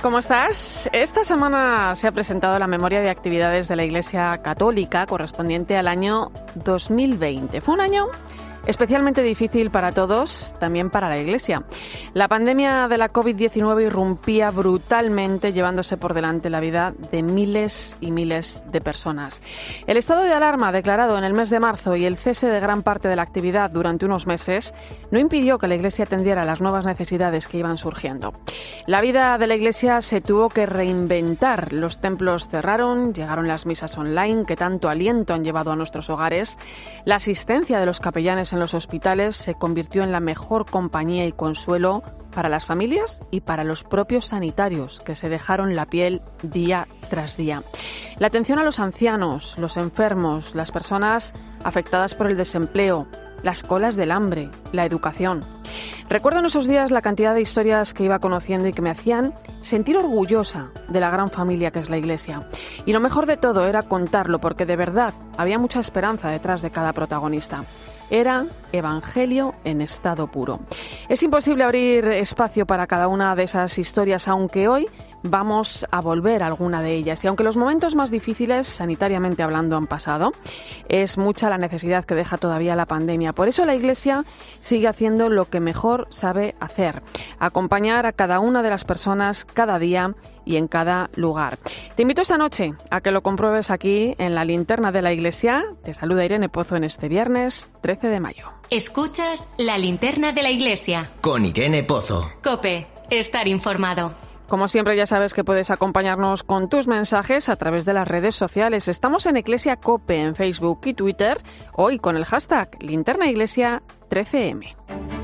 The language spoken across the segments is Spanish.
¿Cómo estás? Esta semana se ha presentado la memoria de actividades de la Iglesia Católica correspondiente al año 2020. Fue un año especialmente difícil para todos, también para la Iglesia. La pandemia de la COVID-19 irrumpía brutalmente, llevándose por delante la vida de miles y miles de personas. El estado de alarma declarado en el mes de marzo y el cese de gran parte de la actividad durante unos meses no impidió que la Iglesia atendiera las nuevas necesidades que iban surgiendo. La vida de la Iglesia se tuvo que reinventar. Los templos cerraron, llegaron las misas online que tanto aliento han llevado a nuestros hogares, la asistencia de los capellanes en los hospitales se convirtió en la mejor compañía y consuelo para las familias y para los propios sanitarios que se dejaron la piel día tras día. La atención a los ancianos, los enfermos, las personas afectadas por el desempleo, las colas del hambre, la educación. Recuerdo en esos días la cantidad de historias que iba conociendo y que me hacían sentir orgullosa de la gran familia que es la Iglesia. Y lo mejor de todo era contarlo porque de verdad había mucha esperanza detrás de cada protagonista era Evangelio en estado puro. Es imposible abrir espacio para cada una de esas historias, aunque hoy vamos a volver a alguna de ellas. Y aunque los momentos más difíciles, sanitariamente hablando, han pasado, es mucha la necesidad que deja todavía la pandemia. Por eso la Iglesia sigue haciendo lo que mejor sabe hacer, acompañar a cada una de las personas cada día y en cada lugar. Te invito esta noche a que lo compruebes aquí en la linterna de la Iglesia. Te saluda Irene Pozo en este viernes 13 de mayo. Escuchas la linterna de la Iglesia. Con Irene Pozo. Cope, estar informado. Como siempre ya sabes que puedes acompañarnos con tus mensajes a través de las redes sociales. Estamos en Iglesia Cope en Facebook y Twitter, hoy con el hashtag Linterna Iglesia 13M.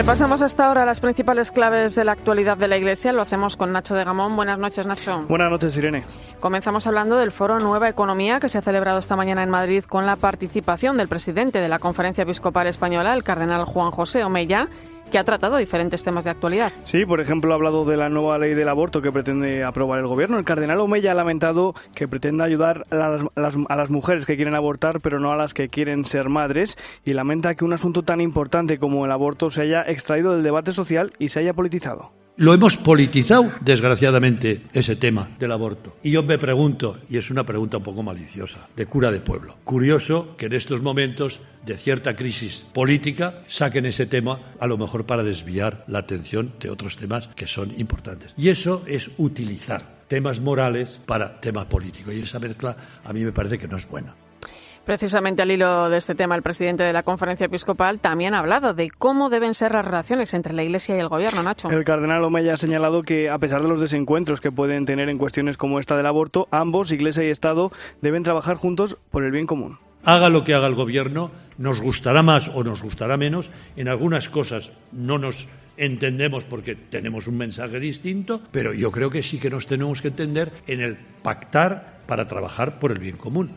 Repasamos hasta ahora las principales claves de la actualidad de la Iglesia. Lo hacemos con Nacho de Gamón. Buenas noches, Nacho. Buenas noches, Irene. Comenzamos hablando del foro Nueva Economía que se ha celebrado esta mañana en Madrid con la participación del presidente de la Conferencia Episcopal Española, el cardenal Juan José Omeya, que ha tratado diferentes temas de actualidad. Sí, por ejemplo, ha hablado de la nueva ley del aborto que pretende aprobar el gobierno. El cardenal Omeya ha lamentado que pretenda ayudar a las, a, las, mujeres que quieren abortar, pero no a las que quieren ser madres, y lamenta que un asunto tan importante como el aborto se haya extraído del debate social y se haya politizado. Lo hemos politizado, desgraciadamente, ese tema del aborto. Y yo me pregunto, y es una pregunta un poco maliciosa, de cura de pueblo. Curioso que en estos momentos de cierta crisis política saquen ese tema, a lo mejor para desviar la atención de otros temas que son importantes. Y eso es utilizar temas morales para temas políticos. Y esa mezcla a mí me parece que no es buena. Precisamente al hilo de este tema, el presidente de la Conferencia Episcopal también ha hablado de cómo deben ser las relaciones entre la Iglesia y el Gobierno, Nacho. El cardenal Omeya ha señalado que, a pesar de los desencuentros que pueden tener en cuestiones como esta del aborto, ambos, Iglesia y Estado, deben trabajar juntos por el bien común. Haga lo que haga el Gobierno, nos gustará más o nos gustará menos, en algunas cosas no nos entendemos porque tenemos un mensaje distinto, pero yo creo que sí que nos tenemos que entender en el pactar para trabajar por el bien común.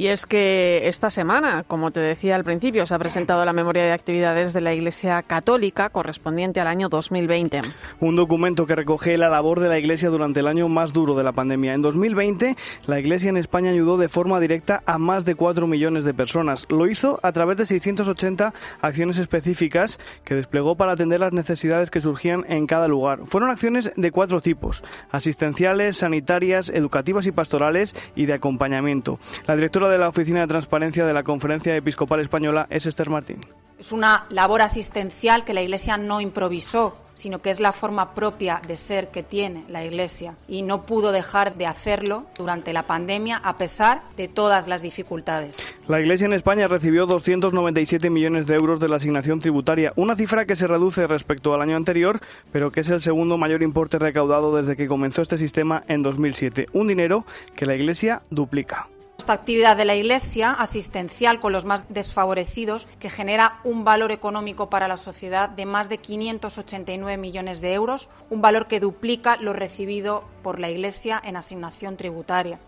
Y es que esta semana, como te decía al principio, se ha presentado la memoria de actividades de la Iglesia Católica correspondiente al año 2020. Un documento que recoge la labor de la Iglesia durante el año más duro de la pandemia. En 2020, la Iglesia en España ayudó de forma directa a más de 4 millones de personas. Lo hizo a través de 680 acciones específicas que desplegó para atender las necesidades que surgían en cada lugar. Fueron acciones de cuatro tipos, asistenciales, sanitarias, educativas y pastorales y de acompañamiento. La directora de la Oficina de Transparencia de la Conferencia Episcopal Española es Esther Martín. Es una labor asistencial que la Iglesia no improvisó, sino que es la forma propia de ser que tiene la Iglesia y no pudo dejar de hacerlo durante la pandemia a pesar de todas las dificultades. La Iglesia en España recibió 297 millones de euros de la asignación tributaria, una cifra que se reduce respecto al año anterior, pero que es el segundo mayor importe recaudado desde que comenzó este sistema en 2007, un dinero que la Iglesia duplica. Esta actividad de la Iglesia asistencial con los más desfavorecidos, que genera un valor económico para la sociedad de más de 589 millones de euros, un valor que duplica lo recibido por la Iglesia en asignación tributaria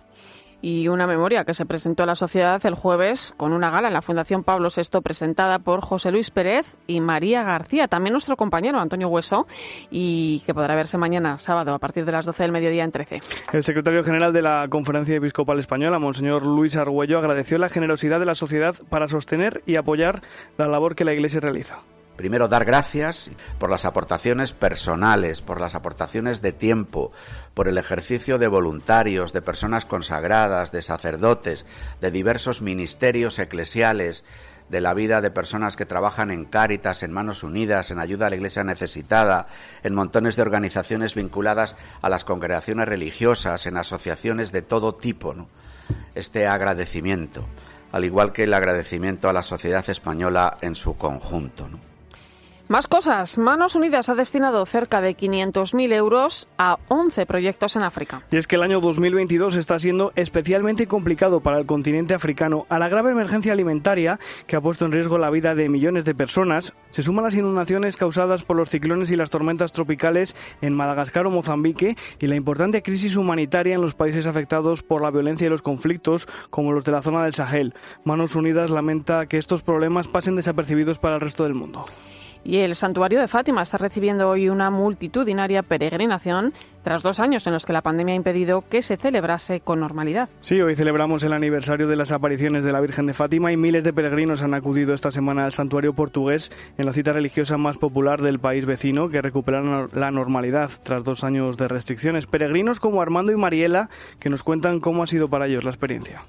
y una memoria que se presentó a la sociedad el jueves con una gala en la Fundación Pablo VI presentada por José Luis Pérez y María García, también nuestro compañero Antonio Hueso, y que podrá verse mañana sábado a partir de las 12 del mediodía en 13. El secretario general de la Conferencia Episcopal Española, Monseñor Luis Argüello, agradeció la generosidad de la sociedad para sostener y apoyar la labor que la Iglesia realiza. Primero, dar gracias por las aportaciones personales, por las aportaciones de tiempo, por el ejercicio de voluntarios, de personas consagradas, de sacerdotes, de diversos ministerios eclesiales, de la vida de personas que trabajan en Cáritas, en Manos Unidas, en ayuda a la Iglesia necesitada, en montones de organizaciones vinculadas a las congregaciones religiosas, en asociaciones de todo tipo. Este agradecimiento, al igual que el agradecimiento a la sociedad española en su conjunto. Más cosas. Manos Unidas ha destinado cerca de 500.000 euros a 11 proyectos en África. Y es que el año 2022 está siendo especialmente complicado para el continente africano. A la grave emergencia alimentaria que ha puesto en riesgo la vida de millones de personas, se suman las inundaciones causadas por los ciclones y las tormentas tropicales en Madagascar o Mozambique y la importante crisis humanitaria en los países afectados por la violencia y los conflictos, como los de la zona del Sahel. Manos Unidas lamenta que estos problemas pasen desapercibidos para el resto del mundo. Y el santuario de Fátima está recibiendo hoy una multitudinaria peregrinación tras dos años en los que la pandemia ha impedido que se celebrase con normalidad. Sí, hoy celebramos el aniversario de las apariciones de la Virgen de Fátima y miles de peregrinos han acudido esta semana al santuario portugués en la cita religiosa más popular del país vecino que recuperaron la normalidad tras dos años de restricciones. Peregrinos como Armando y Mariela que nos cuentan cómo ha sido para ellos la experiencia.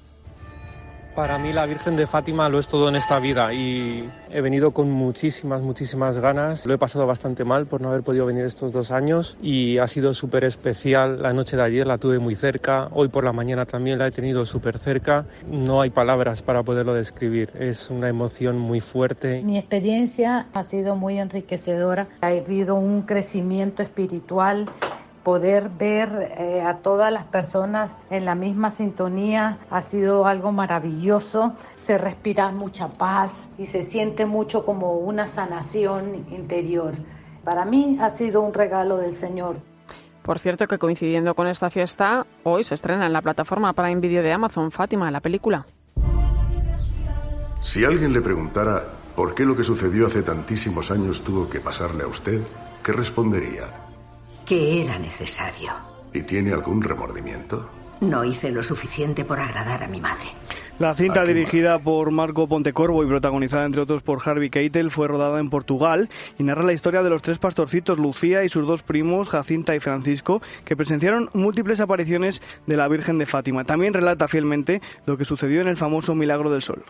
Para mí la Virgen de Fátima lo es todo en esta vida y he venido con muchísimas, muchísimas ganas. Lo he pasado bastante mal por no haber podido venir estos dos años y ha sido súper especial. La noche de ayer la tuve muy cerca, hoy por la mañana también la he tenido súper cerca. No hay palabras para poderlo describir, es una emoción muy fuerte. Mi experiencia ha sido muy enriquecedora, ha habido un crecimiento espiritual poder ver eh, a todas las personas en la misma sintonía ha sido algo maravilloso. Se respira mucha paz y se siente mucho como una sanación interior. Para mí ha sido un regalo del Señor. Por cierto que coincidiendo con esta fiesta, hoy se estrena en la plataforma para Video de Amazon Fátima, la película. Si alguien le preguntara por qué lo que sucedió hace tantísimos años tuvo que pasarle a usted, ¿qué respondería? Que era necesario. ¿Y tiene algún remordimiento? No hice lo suficiente por agradar a mi madre. La cinta dirigida por Marco Pontecorvo y protagonizada entre otros por Harvey Keitel fue rodada en Portugal y narra la historia de los tres pastorcitos Lucía y sus dos primos Jacinta y Francisco que presenciaron múltiples apariciones de la Virgen de Fátima. También relata fielmente lo que sucedió en el famoso Milagro del Sol.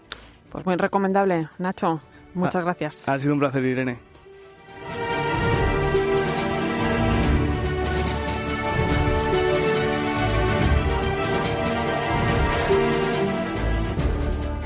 Pues muy recomendable, Nacho. Muchas gracias. Ha sido un placer, Irene.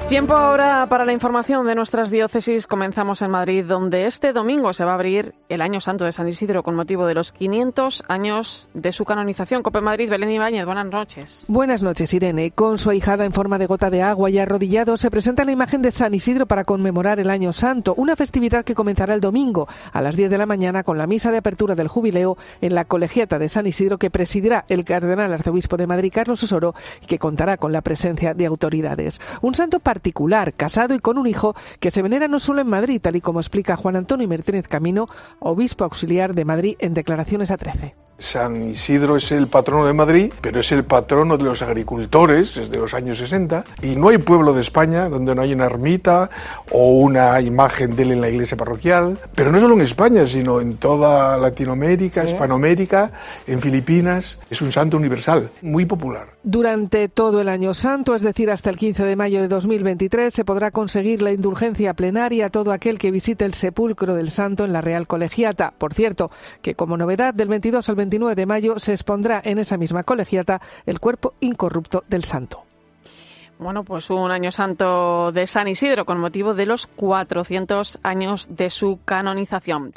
Tiempo ahora para la información de nuestras diócesis. Comenzamos en Madrid, donde este domingo se va a abrir el Año Santo de San Isidro con motivo de los 500 años de su canonización. Cope Madrid, Belén Ibáñez, buenas noches. Buenas noches, Irene. Con su ahijada en forma de gota de agua y arrodillado, se presenta la imagen de San Isidro para conmemorar el Año Santo, una festividad que comenzará el domingo a las 10 de la mañana con la misa de apertura del jubileo en la colegiata de San Isidro que presidirá el cardenal arzobispo de Madrid, Carlos Osoro, y que contará con la presencia de autoridades. Un santo particular, casado y con un hijo, que se venera no solo en Madrid, tal y como explica Juan Antonio Martínez Camino, obispo auxiliar de Madrid en declaraciones a 13. San Isidro es el patrono de Madrid, pero es el patrono de los agricultores desde los años 60 y no hay pueblo de España donde no haya una ermita o una imagen de él en la iglesia parroquial, pero no solo en España, sino en toda Latinoamérica, Hispanoamérica, en Filipinas. Es un santo universal, muy popular. Durante todo el año santo, es decir, hasta el 15 de mayo de 2023, se podrá conseguir la indulgencia plenaria a todo aquel que visite el sepulcro del santo en la Real Colegiata. Por cierto, que como novedad del 22 al 29 de mayo se expondrá en esa misma colegiata el cuerpo incorrupto del santo. Bueno, pues un año santo de San Isidro con motivo de los 400 años de su canonización.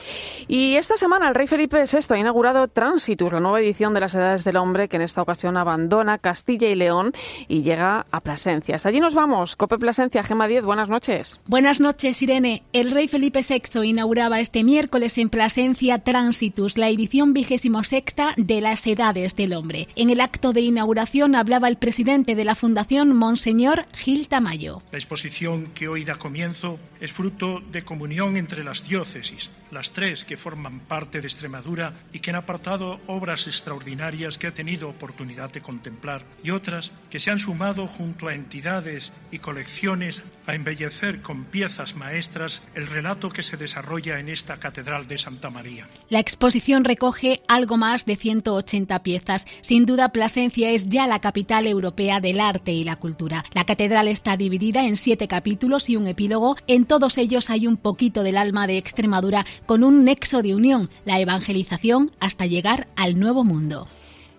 Y esta semana el rey Felipe VI ha inaugurado Transitus, la nueva edición de las Edades del Hombre, que en esta ocasión abandona Castilla y León y llega a Plasencias. Allí nos vamos. Cope Plasencia, Gema 10, buenas noches. Buenas noches, Irene. El rey Felipe VI inauguraba este miércoles en Plasencia Transitus, la edición vigésimo sexta de las Edades del Hombre. En el acto de inauguración hablaba el presidente de la Fundación Monse Gil Tamayo. La exposición que hoy da comienzo es fruto de comunión entre las diócesis, las tres que forman parte de Extremadura y que han apartado obras extraordinarias que ha tenido oportunidad de contemplar y otras que se han sumado junto a entidades y colecciones a embellecer con piezas maestras el relato que se desarrolla en esta Catedral de Santa María. La exposición recoge algo más de 180 piezas. Sin duda, Plasencia es ya la capital europea del arte y la cultura. La catedral está dividida en siete capítulos y un epílogo. En todos ellos hay un poquito del alma de Extremadura con un nexo de unión, la evangelización hasta llegar al nuevo mundo.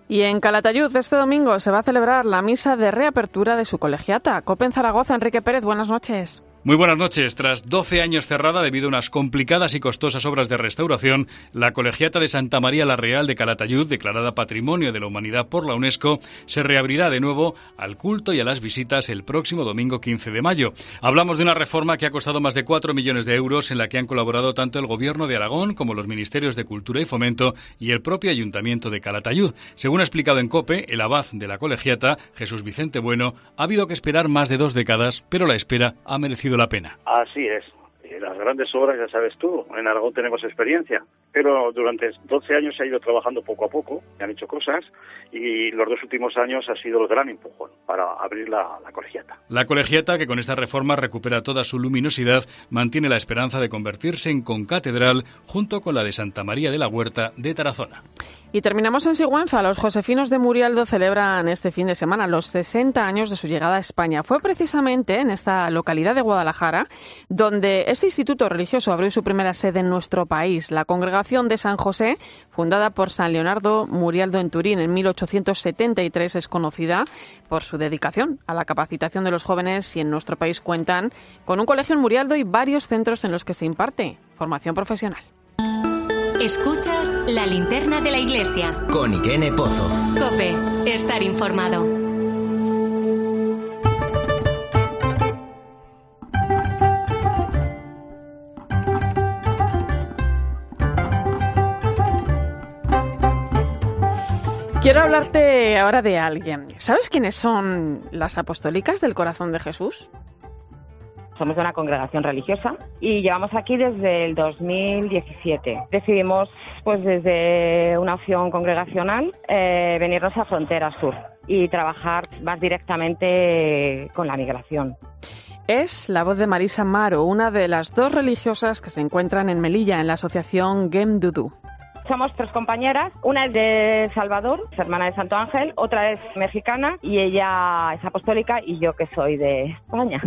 Y en Calatayud este domingo se va a celebrar la misa de reapertura de su colegiata. Copen Zaragoza, Enrique Pérez, buenas noches. Muy buenas noches. Tras 12 años cerrada debido a unas complicadas y costosas obras de restauración, la Colegiata de Santa María la Real de Calatayud, declarada Patrimonio de la Humanidad por la UNESCO, se reabrirá de nuevo al culto y a las visitas el próximo domingo 15 de mayo. Hablamos de una reforma que ha costado más de 4 millones de euros en la que han colaborado tanto el Gobierno de Aragón como los Ministerios de Cultura y Fomento y el propio Ayuntamiento de Calatayud. Según ha explicado en COPE, el abad de la Colegiata, Jesús Vicente Bueno, ha habido que esperar más de dos décadas, pero la espera ha merecido la pena. Así es. Las grandes obras, ya sabes tú, en Aragón tenemos experiencia, pero durante 12 años se ha ido trabajando poco a poco, se han hecho cosas y los dos últimos años ha sido el gran empujón para abrir la, la colegiata. La colegiata, que con esta reforma recupera toda su luminosidad, mantiene la esperanza de convertirse en concatedral junto con la de Santa María de la Huerta de Tarazona. Y terminamos en Sigüenza. Los josefinos de Murialdo celebran este fin de semana los 60 años de su llegada a España. Fue precisamente en esta localidad de Guadalajara donde este instituto religioso abrió su primera sede en nuestro país. La congregación de San José, fundada por San Leonardo Murialdo en Turín en 1873, es conocida por su dedicación a la capacitación de los jóvenes y en nuestro país cuentan con un colegio en Murialdo y varios centros en los que se imparte formación profesional. Escuchas la linterna de la iglesia. Con Irene Pozo. Cope, estar informado. Quiero hablarte ahora de alguien. ¿Sabes quiénes son las apostólicas del corazón de Jesús? Somos de una congregación religiosa y llevamos aquí desde el 2017. Decidimos, pues desde una opción congregacional, eh, venirnos a Frontera Sur y trabajar más directamente con la migración. Es la voz de Marisa Maro, una de las dos religiosas que se encuentran en Melilla, en la asociación Gem Dudu. Somos tres compañeras, una es de Salvador, es hermana de Santo Ángel, otra es mexicana y ella es apostólica y yo que soy de España.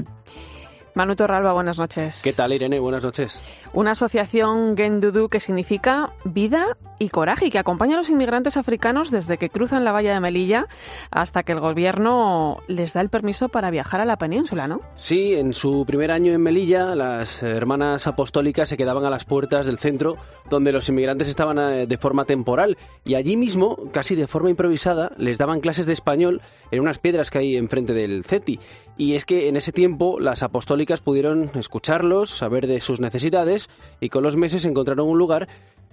Manu Torralba, buenas noches. ¿Qué tal, Irene? Buenas noches. Una asociación Gendudu que significa vida y coraje y que acompaña a los inmigrantes africanos desde que cruzan la valla de Melilla hasta que el gobierno les da el permiso para viajar a la península, ¿no? Sí, en su primer año en Melilla, las hermanas apostólicas se quedaban a las puertas del centro donde los inmigrantes estaban eh, de forma temporal y allí mismo, casi de forma improvisada, les daban clases de español en unas piedras que hay enfrente del CETI. Y es que en ese tiempo las apostólicas pudieron escucharlos, saber de sus necesidades y con los meses encontraron un lugar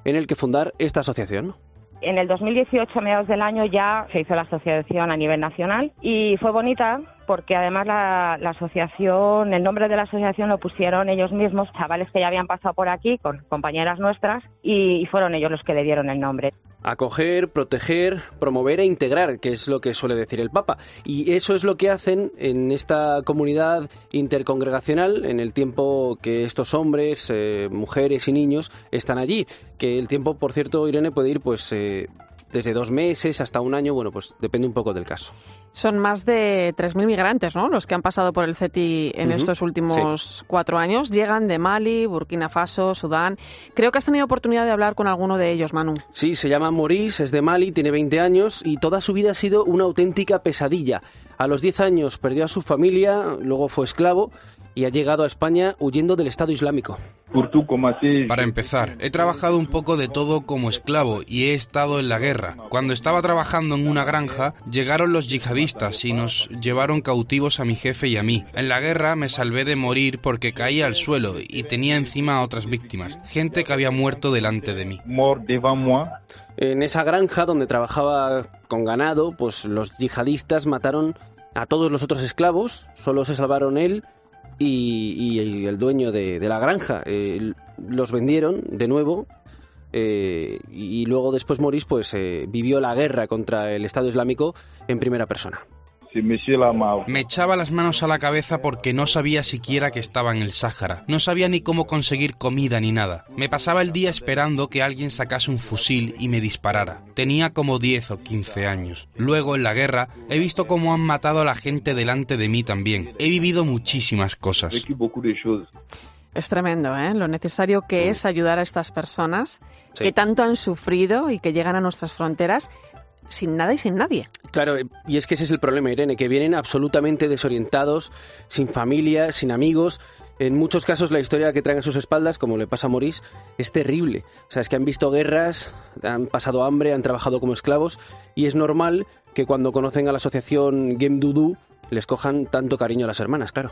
en el que fundar esta asociación. En el 2018, a mediados del año, ya se hizo la asociación a nivel nacional y fue bonita porque además la, asociación, el nombre de la asociación lo pusieron ellos mismos, chavales que ya habían pasado por aquí con compañeras nuestras y fueron ellos los que le dieron el nombre. Acoger, proteger, promover e integrar, que es lo que suele decir el Papa. Y eso es lo que hacen en esta comunidad intercongregacional en el tiempo que estos hombres, eh, mujeres y niños están allí. Que el tiempo, por cierto, Irene, puede ir pues eh, desde dos meses hasta un año, bueno, pues depende un poco del caso. Son más de 3.000 migrantes, ¿no? Los que han pasado por el CETI en estos últimos cuatro años. Llegan de Mali, Burkina Faso, Sudán. Creo que has tenido oportunidad de hablar con alguno de ellos, Manu. Sí, se llama Maurice, es de Mali, tiene 20 años y toda su vida ha sido una auténtica pesadilla. A los 10 años perdió a su familia, luego fue esclavo y ha llegado a España huyendo del Estado Islámico. Para empezar, he trabajado un poco de todo como esclavo y he estado en la guerra. Cuando estaba trabajando en una granja, llegaron los yihadistas y nos llevaron cautivos a mi jefe y a mí. En la guerra me salvé de morir porque caía al suelo y tenía encima a otras víctimas, gente que había muerto delante de mí. En esa granja donde trabajaba con ganado, pues los yihadistas mataron a todos los otros esclavos, solo se salvaron él y, el dueño de, la granja. Eh, los vendieron de nuevo eh, y luego después Maurice pues eh, vivió la guerra contra el Estado Islámico en primera persona. Me echaba las manos a la cabeza porque no sabía siquiera que estaba en el Sáhara. No sabía ni cómo conseguir comida ni nada. Me pasaba el día esperando que alguien sacase un fusil y me disparara. Tenía como 10 o 15 años. Luego, en la guerra, he visto cómo han matado a la gente delante de mí también. He vivido muchísimas cosas. Es tremendo, ¿eh? Lo necesario que es ayudar a estas personas que tanto han sufrido y que llegan a nuestras fronteras sin nada y sin nadie. Claro, y es que ese es el problema, Irene, que vienen absolutamente desorientados, sin familia, sin amigos. En muchos casos la historia que traen a sus espaldas, como le pasa a Maurice, es terrible. O sea, es que han visto guerras, han pasado hambre, han trabajado como esclavos y es normal que cuando conocen a la asociación Game Dudu les cojan tanto cariño a las hermanas, claro.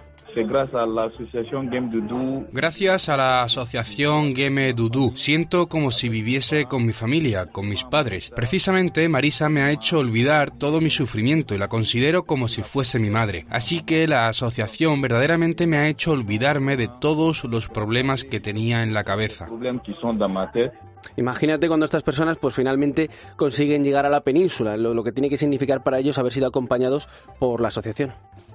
Gracias a la asociación Game Dudu, siento como si viviese con mi familia, con mis padres. Precisamente Marisa me ha hecho olvidar todo mi sufrimiento y la considero como si fuese mi madre. Así que la asociación verdaderamente me ha hecho olvidarme de todos los problemas que tenía en la cabeza. Imagínate cuando estas personas pues finalmente consiguen llegar a la península, lo, que tiene que significar para ellos haber sido acompañados por la asociación.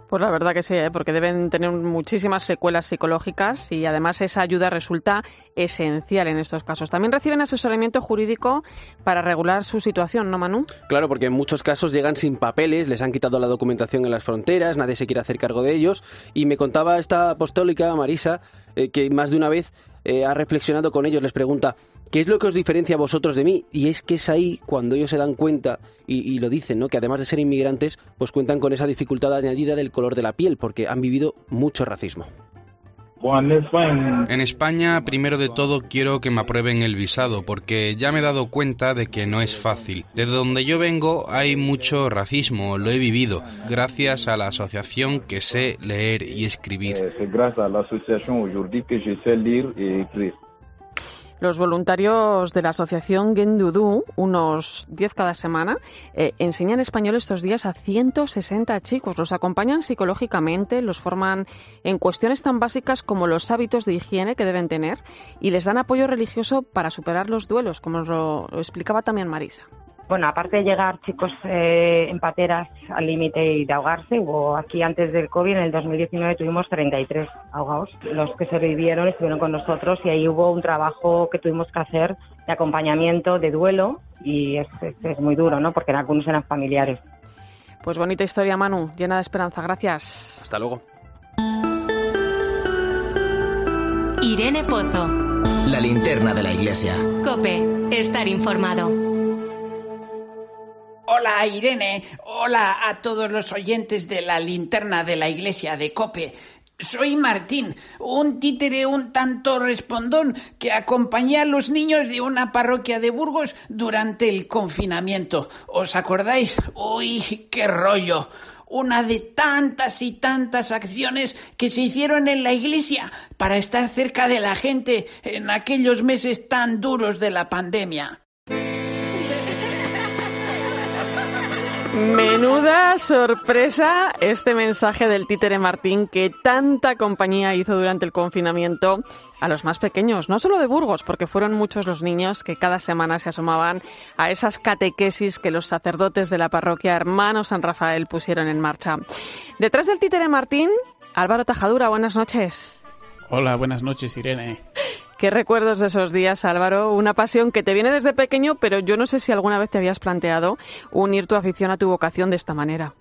Pues la verdad que sí, ¿eh? porque deben tener muchísimas secuelas psicológicas y además esa ayuda resulta esencial en estos casos. También reciben asesoramiento jurídico para regular su situación, ¿no, Manu? Claro, porque en muchos casos llegan sin papeles, les han quitado la documentación en las fronteras, nadie se quiere hacer cargo de ellos. Y me contaba esta apostólica, Marisa, eh, que más de una vez eh, ha reflexionado con ellos, les pregunta, ¿qué es lo que os diferencia a vosotros de mí? Y es que es ahí cuando ellos se dan cuenta y, lo dicen, ¿no? Que además de ser inmigrantes, pues cuentan con esa dificultad añadida del color de la piel, porque han vivido mucho racismo. En España, primero de todo, quiero que me aprueben el visado, porque ya me he dado cuenta de que no es fácil. De donde yo vengo hay mucho racismo, lo he vivido, gracias a la asociación que sé leer y escribir. Eh, gracias a la asociación que sé leer y escribir. Los voluntarios de la asociación Gendudu, unos 10 cada semana, eh, enseñan español estos días a 160 chicos. Los acompañan psicológicamente, los forman en cuestiones tan básicas como los hábitos de higiene que deben tener y les dan apoyo religioso para superar los duelos, como lo explicaba también Marisa. Bueno, aparte de llegar chicos eh, en pateras al límite y de ahogarse, hubo aquí antes del COVID, en el 2019 tuvimos 33 ahogados. Los que sobrevivieron estuvieron con nosotros y ahí hubo un trabajo que tuvimos que hacer de acompañamiento, de duelo y es, es muy duro, ¿no? Porque algunos eran familiares. Pues bonita historia, Manu, llena de esperanza. Gracias. Hasta luego. Irene Pozo. La linterna de la iglesia. Cope, estar informado. Hola Irene, hola a todos los oyentes de la linterna de la iglesia de Cope. Soy Martín, un títere un tanto respondón que acompañé a los niños de una parroquia de Burgos durante el confinamiento. ¿Os acordáis? Uy, qué rollo. Una de tantas y tantas acciones que se hicieron en la iglesia para estar cerca de la gente en aquellos meses tan duros de la pandemia. Menuda sorpresa este mensaje del títere Martín que tanta compañía hizo durante el confinamiento a los más pequeños, no solo de Burgos, porque fueron muchos los niños que cada semana se asomaban a esas catequesis que los sacerdotes de la parroquia Hermano San Rafael pusieron en marcha. Detrás del títere Martín, Álvaro Tajadura, buenas noches. Hola, buenas noches, Irene. ¿Qué recuerdos de esos días, Álvaro? Una pasión que te viene desde pequeño, pero yo no sé si alguna vez te habías planteado unir tu afición a tu vocación de esta manera.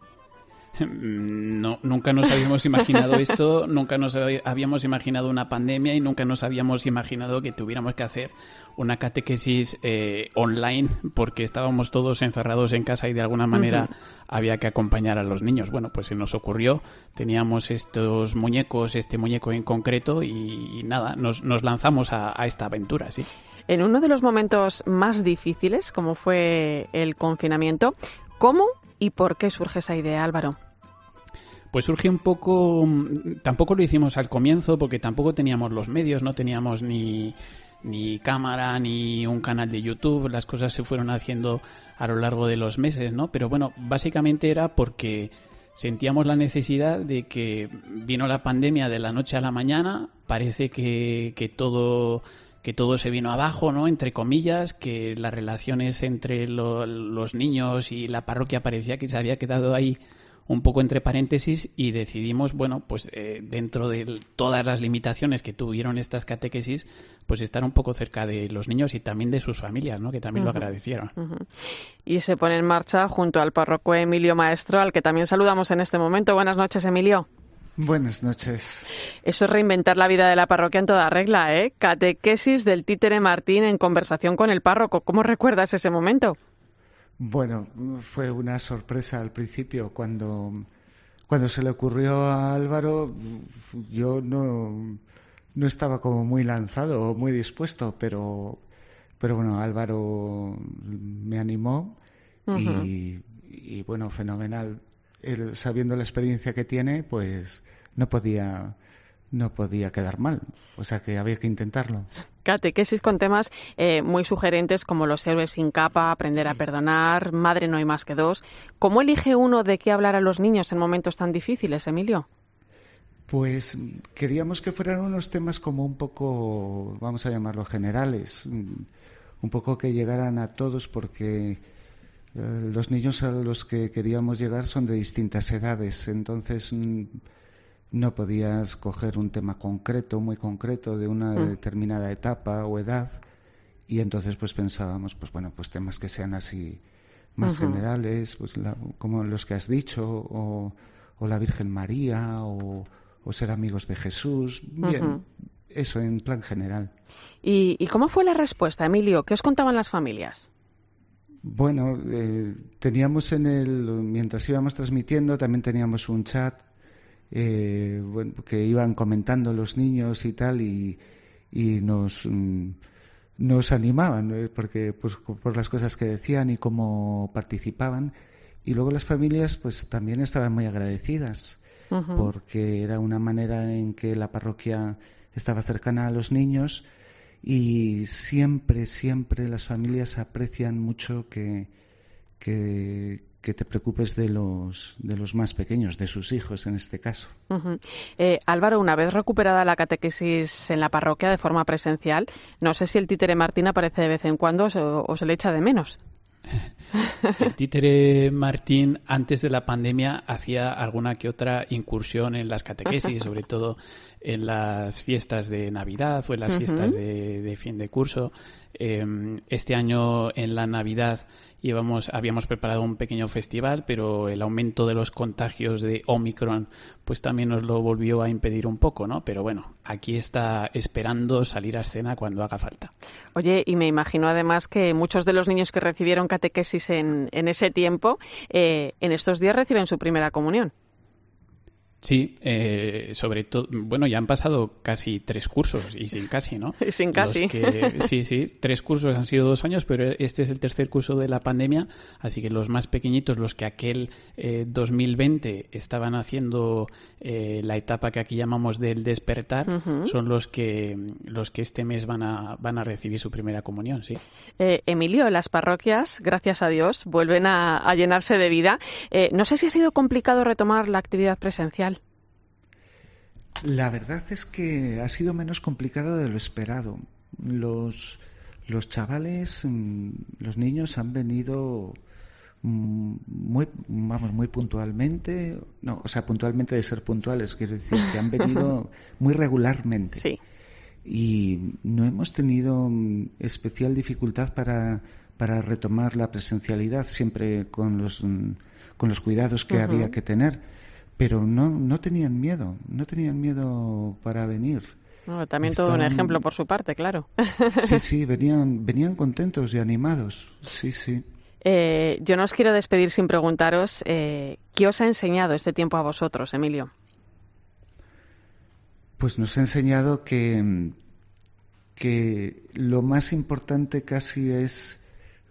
No, nunca nos habíamos imaginado esto, nunca nos habíamos imaginado una pandemia y nunca nos habíamos imaginado que tuviéramos que hacer una catequesis eh, online porque estábamos todos encerrados en casa y de alguna manera había que acompañar a los niños. Bueno, pues se nos ocurrió, teníamos estos muñecos, este muñeco en concreto y, nada, nos, lanzamos a, a esta aventura, sí. En uno de los momentos más difíciles, como fue el confinamiento, ¿cómo y por qué surge esa idea, Álvaro? Pues surge un poco, tampoco lo hicimos al comienzo porque tampoco teníamos los medios, no teníamos ni, ni cámara ni un canal de YouTube, las cosas se fueron haciendo a lo largo de los meses, ¿no? Pero bueno, básicamente era porque sentíamos la necesidad de que vino la pandemia de la noche a la mañana, parece que, que todo que todo se vino abajo, ¿no? Entre comillas, que las relaciones entre los niños y la parroquia parecía que se había quedado ahí un poco entre paréntesis y decidimos, bueno, pues eh, dentro de todas las limitaciones que tuvieron estas catequesis, pues estar un poco cerca de los niños y también de sus familias, ¿no? Que también lo agradecieron. Y se pone en marcha junto al párroco Emilio Maestro, al que también saludamos en este momento. Buenas noches, Emilio. Buenas noches. Eso es reinventar la vida de la parroquia en toda regla, ¿eh? Catequesis del títere Martín en conversación con el párroco. ¿Cómo recuerdas ese momento? Bueno, fue una sorpresa al principio cuando, cuando se le ocurrió a Álvaro. Yo no, no estaba como muy lanzado o muy dispuesto, pero, pero bueno, Álvaro me animó y, y, bueno, fenomenal. Él, sabiendo la experiencia que tiene, pues no podía no podía quedar mal. O sea que había que intentarlo. Catequesis con temas eh, muy sugerentes como los héroes sin capa, aprender a perdonar, madre no hay más que dos. ¿Cómo elige uno de qué hablar a los niños en momentos tan difíciles, Emilio? Pues queríamos que fueran unos temas como un poco, vamos a llamarlo generales, un poco que llegaran a todos porque eh, los niños a los que queríamos llegar son de distintas edades. Entonces no podías coger un tema concreto, muy concreto, de una mm. determinada etapa o edad, y entonces pues pensábamos, pues bueno, pues temas que sean así más generales, pues como los que has dicho, o, la Virgen María, o, ser amigos de Jesús, bien, eso en plan general. ¿Y, ¿Y, cómo fue la respuesta, Emilio? ¿Qué os contaban las familias? Bueno, eh, teníamos en el, mientras íbamos transmitiendo, también teníamos un chat eh, bueno, que iban comentando los niños y tal y, nos, mm, nos animaban, porque pues, por las cosas que decían y cómo participaban. Y luego las familias pues también estaban muy agradecidas porque era una manera en que la parroquia estaba cercana a los niños y siempre, siempre las familias aprecian mucho que, que, que te preocupes de los, de los más pequeños, de sus hijos en este caso. Eh, Álvaro, una vez recuperada la catequesis en la parroquia de forma presencial, no sé si el títere Martín aparece de vez en cuando o, se le echa de menos. El títere Martín antes de la pandemia hacía alguna que otra incursión en las catequesis, sobre todo en las fiestas de Navidad o en las fiestas de, fin de curso. Em, este año en la Navidad íbamos, habíamos preparado un pequeño festival, pero el aumento de los contagios de Omicron pues también nos lo volvió a impedir un poco, ¿no? Pero bueno, aquí está esperando salir a escena cuando haga falta. Oye, y me imagino además que muchos de los niños que recibieron catequesis en, en ese tiempo, eh, en estos días reciben su primera comunión. Sí, eh, sobre todo, bueno, ya han pasado casi tres cursos y sin casi, ¿no? Sin casi. sí, sí, tres cursos han sido dos años, pero este es el tercer curso de la pandemia, así que los más pequeñitos, los que aquel 2020 eh, estaban haciendo eh, la etapa que aquí llamamos del despertar, son los que los que este mes van a van a recibir su primera comunión, sí. Emilio, las parroquias, gracias a Dios, vuelven a, a llenarse de vida. no sé si ha sido complicado retomar la actividad presencial. La verdad es que ha sido menos complicado de lo esperado. Los, los chavales, mm, los niños han venido mm, muy, vamos, muy puntualmente, no, o sea, puntualmente de ser puntuales, quiero decir que han venido muy regularmente. Sí. Y no hemos tenido mm, especial dificultad para, para retomar la presencialidad, siempre con los, con los cuidados que había que tener pero no, no tenían miedo, no tenían miedo para venir. también todo un ejemplo por su parte, claro. Sí, sí, venían, venían contentos y animados, sí, sí. Eh, yo no os quiero despedir sin preguntaros eh, qué os ha enseñado este tiempo a vosotros, Emilio. Pues nos ha enseñado que, que lo más importante casi es,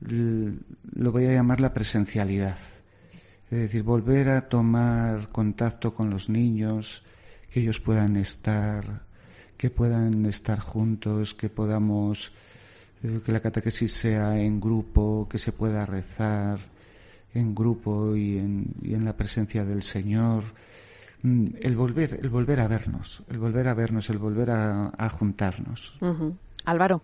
lo voy a llamar la presencialidad. Es decir, volver a tomar contacto con los niños, que ellos puedan estar, que puedan estar juntos, que podamos, eh, que la catequesis sea en grupo, que se pueda rezar en grupo y en, y en la presencia del Señor. Mm, el volver, el volver a vernos, el volver a vernos, el volver a, juntarnos. Álvaro.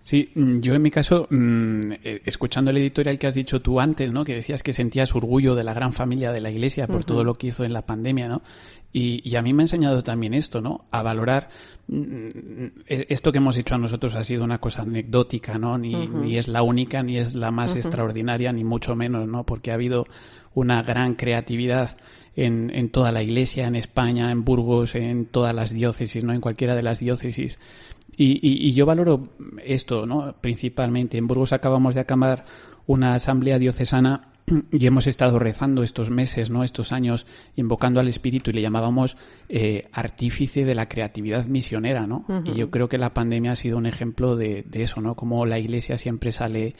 Sí, mm, yo en mi caso, mm, eh, escuchando el editorial que has dicho tú antes, ¿no? Que decías que sentías orgullo de la gran familia de la Iglesia por todo lo que hizo en la pandemia, ¿no? Y, a mí me ha enseñado también esto, ¿no? A valorar mm, e, esto que hemos hecho a nosotros ha sido una cosa anecdótica, ¿no? Ni, ni es la única, ni es la más extraordinaria, ni mucho menos, ¿no? Porque ha habido una gran creatividad en, en toda la Iglesia, en España, en Burgos, en todas las diócesis, ¿no? En cualquiera de las diócesis. Y, yo valoro esto, ¿no? Principalmente. En Burgos acabamos de acabar una asamblea diocesana y hemos estado rezando estos meses, ¿no? Estos años, invocando al Espíritu y le llamábamos eh, artífice de la creatividad misionera, ¿no? Y yo creo que la pandemia ha sido un ejemplo de, de eso, ¿no? Como la Iglesia siempre sale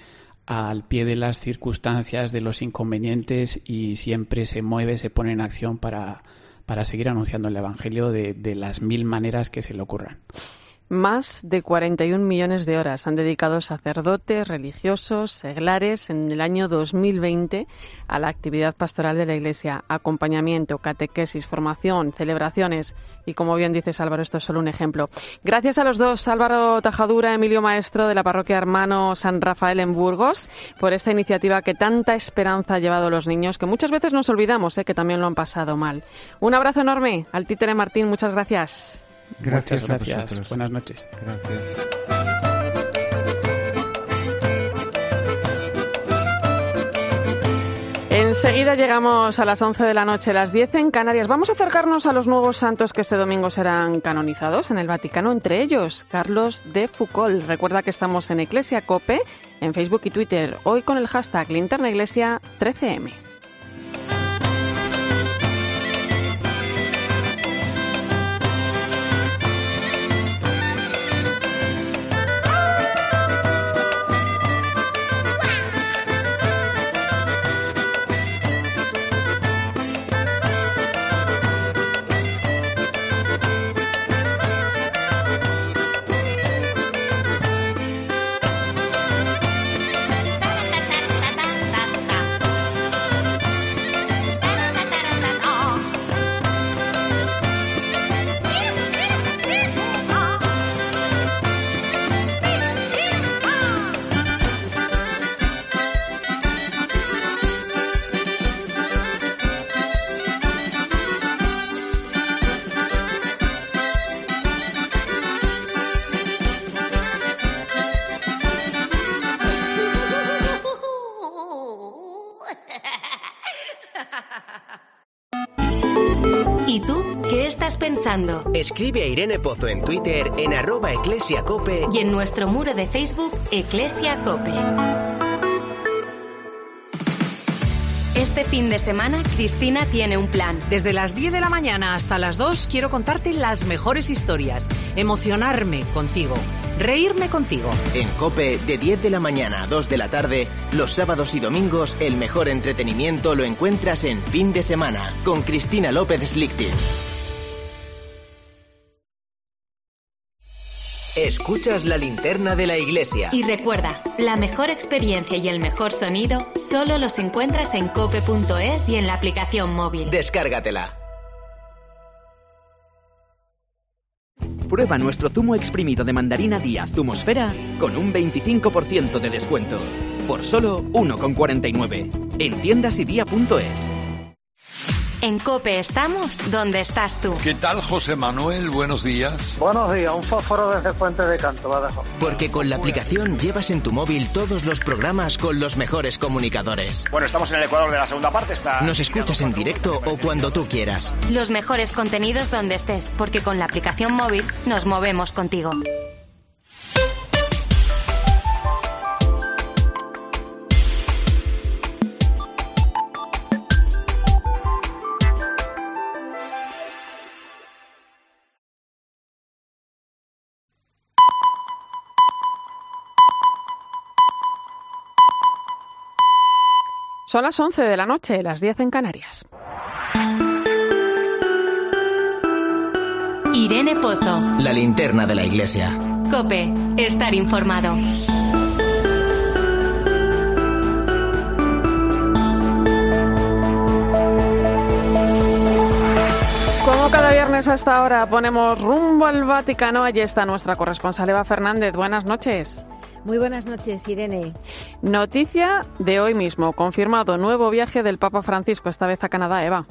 al pie de las circunstancias, de los inconvenientes y siempre se mueve, se pone en acción para, para seguir anunciando el Evangelio de, de las mil maneras que se le ocurran. Más de 41 millones de horas han dedicado sacerdotes, religiosos, seglares en el año 2020 a la actividad pastoral de la Iglesia, acompañamiento, catequesis, formación, celebraciones y como bien dices Álvaro, esto es solo un ejemplo. Gracias a los dos, Álvaro Tajadura, Emilio Maestro de la parroquia Hermano San Rafael en Burgos, por esta iniciativa que tanta esperanza ha llevado a los niños, que muchas veces nos olvidamos ¿eh? que también lo han pasado mal. Un abrazo enorme al títere Martín, muchas gracias. Gracias, gracias. Buenas noches. Gracias. Enseguida llegamos a las 11 de la noche, las 10 en Canarias. Vamos a acercarnos a los nuevos santos que este domingo serán canonizados en el Vaticano, entre ellos Carlos de Foucault. Recuerda que estamos en Iglesia Cope, en Facebook y Twitter, hoy con el hashtag Linterna Iglesia 13M. Escribe a Irene Pozo en Twitter en arroba eclesiacope y en nuestro muro de Facebook Eclesia Cope. Este fin de semana, Cristina tiene un plan. Desde las 10 de la mañana hasta las 2 quiero contarte las mejores historias, emocionarme contigo, reírme contigo. En Cope, de 10 de la mañana a 2 de la tarde, los sábados y domingos, el mejor entretenimiento lo encuentras en fin de semana, con Cristina López Slichting. Escuchas la linterna de la iglesia. Y recuerda, la mejor experiencia y el mejor sonido solo los encuentras en cope.es y en la aplicación móvil. Descárgatela. Prueba nuestro zumo exprimido de mandarina Día Zumosfera con un 25% de descuento. Por solo 1,49. En tiendasidía.es. En Cope estamos donde estás tú. ¿Qué tal, José Manuel? Buenos días. Buenos días, un fósforo desde Fuente de Canto, Badajoz. Porque con la aplicación llevas en tu móvil todos los programas con los mejores comunicadores. Bueno, estamos en el Ecuador de la segunda parte. Está... Nos escuchas en directo o cuando tú quieras. Los mejores contenidos donde estés, porque con la aplicación móvil nos movemos contigo. Son las 11 de la noche, las 10 en Canarias. Irene Pozo. La linterna de la iglesia. Cope, estar informado. Como cada viernes hasta ahora ponemos rumbo al Vaticano, allí está nuestra corresponsal Eva Fernández. Buenas noches. Muy buenas noches, Irene. Noticia de hoy mismo, confirmado nuevo viaje del Papa Francisco, esta vez a Canadá, Eva.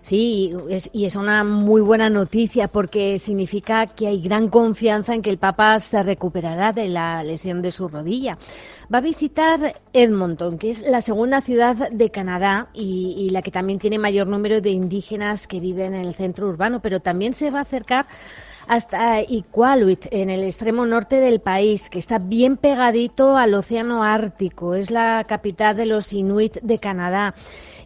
Sí, es, y es una muy buena noticia porque significa que hay gran confianza en que el Papa se recuperará de la lesión de su rodilla. Va a visitar Edmonton, que es la segunda ciudad de Canadá y, y la que también tiene mayor número de indígenas que viven en el centro urbano, pero también se va a acercar hasta Iqaluit, en el extremo norte del país, que está bien pegadito al Océano Ártico. Es la capital de los Inuit de Canadá.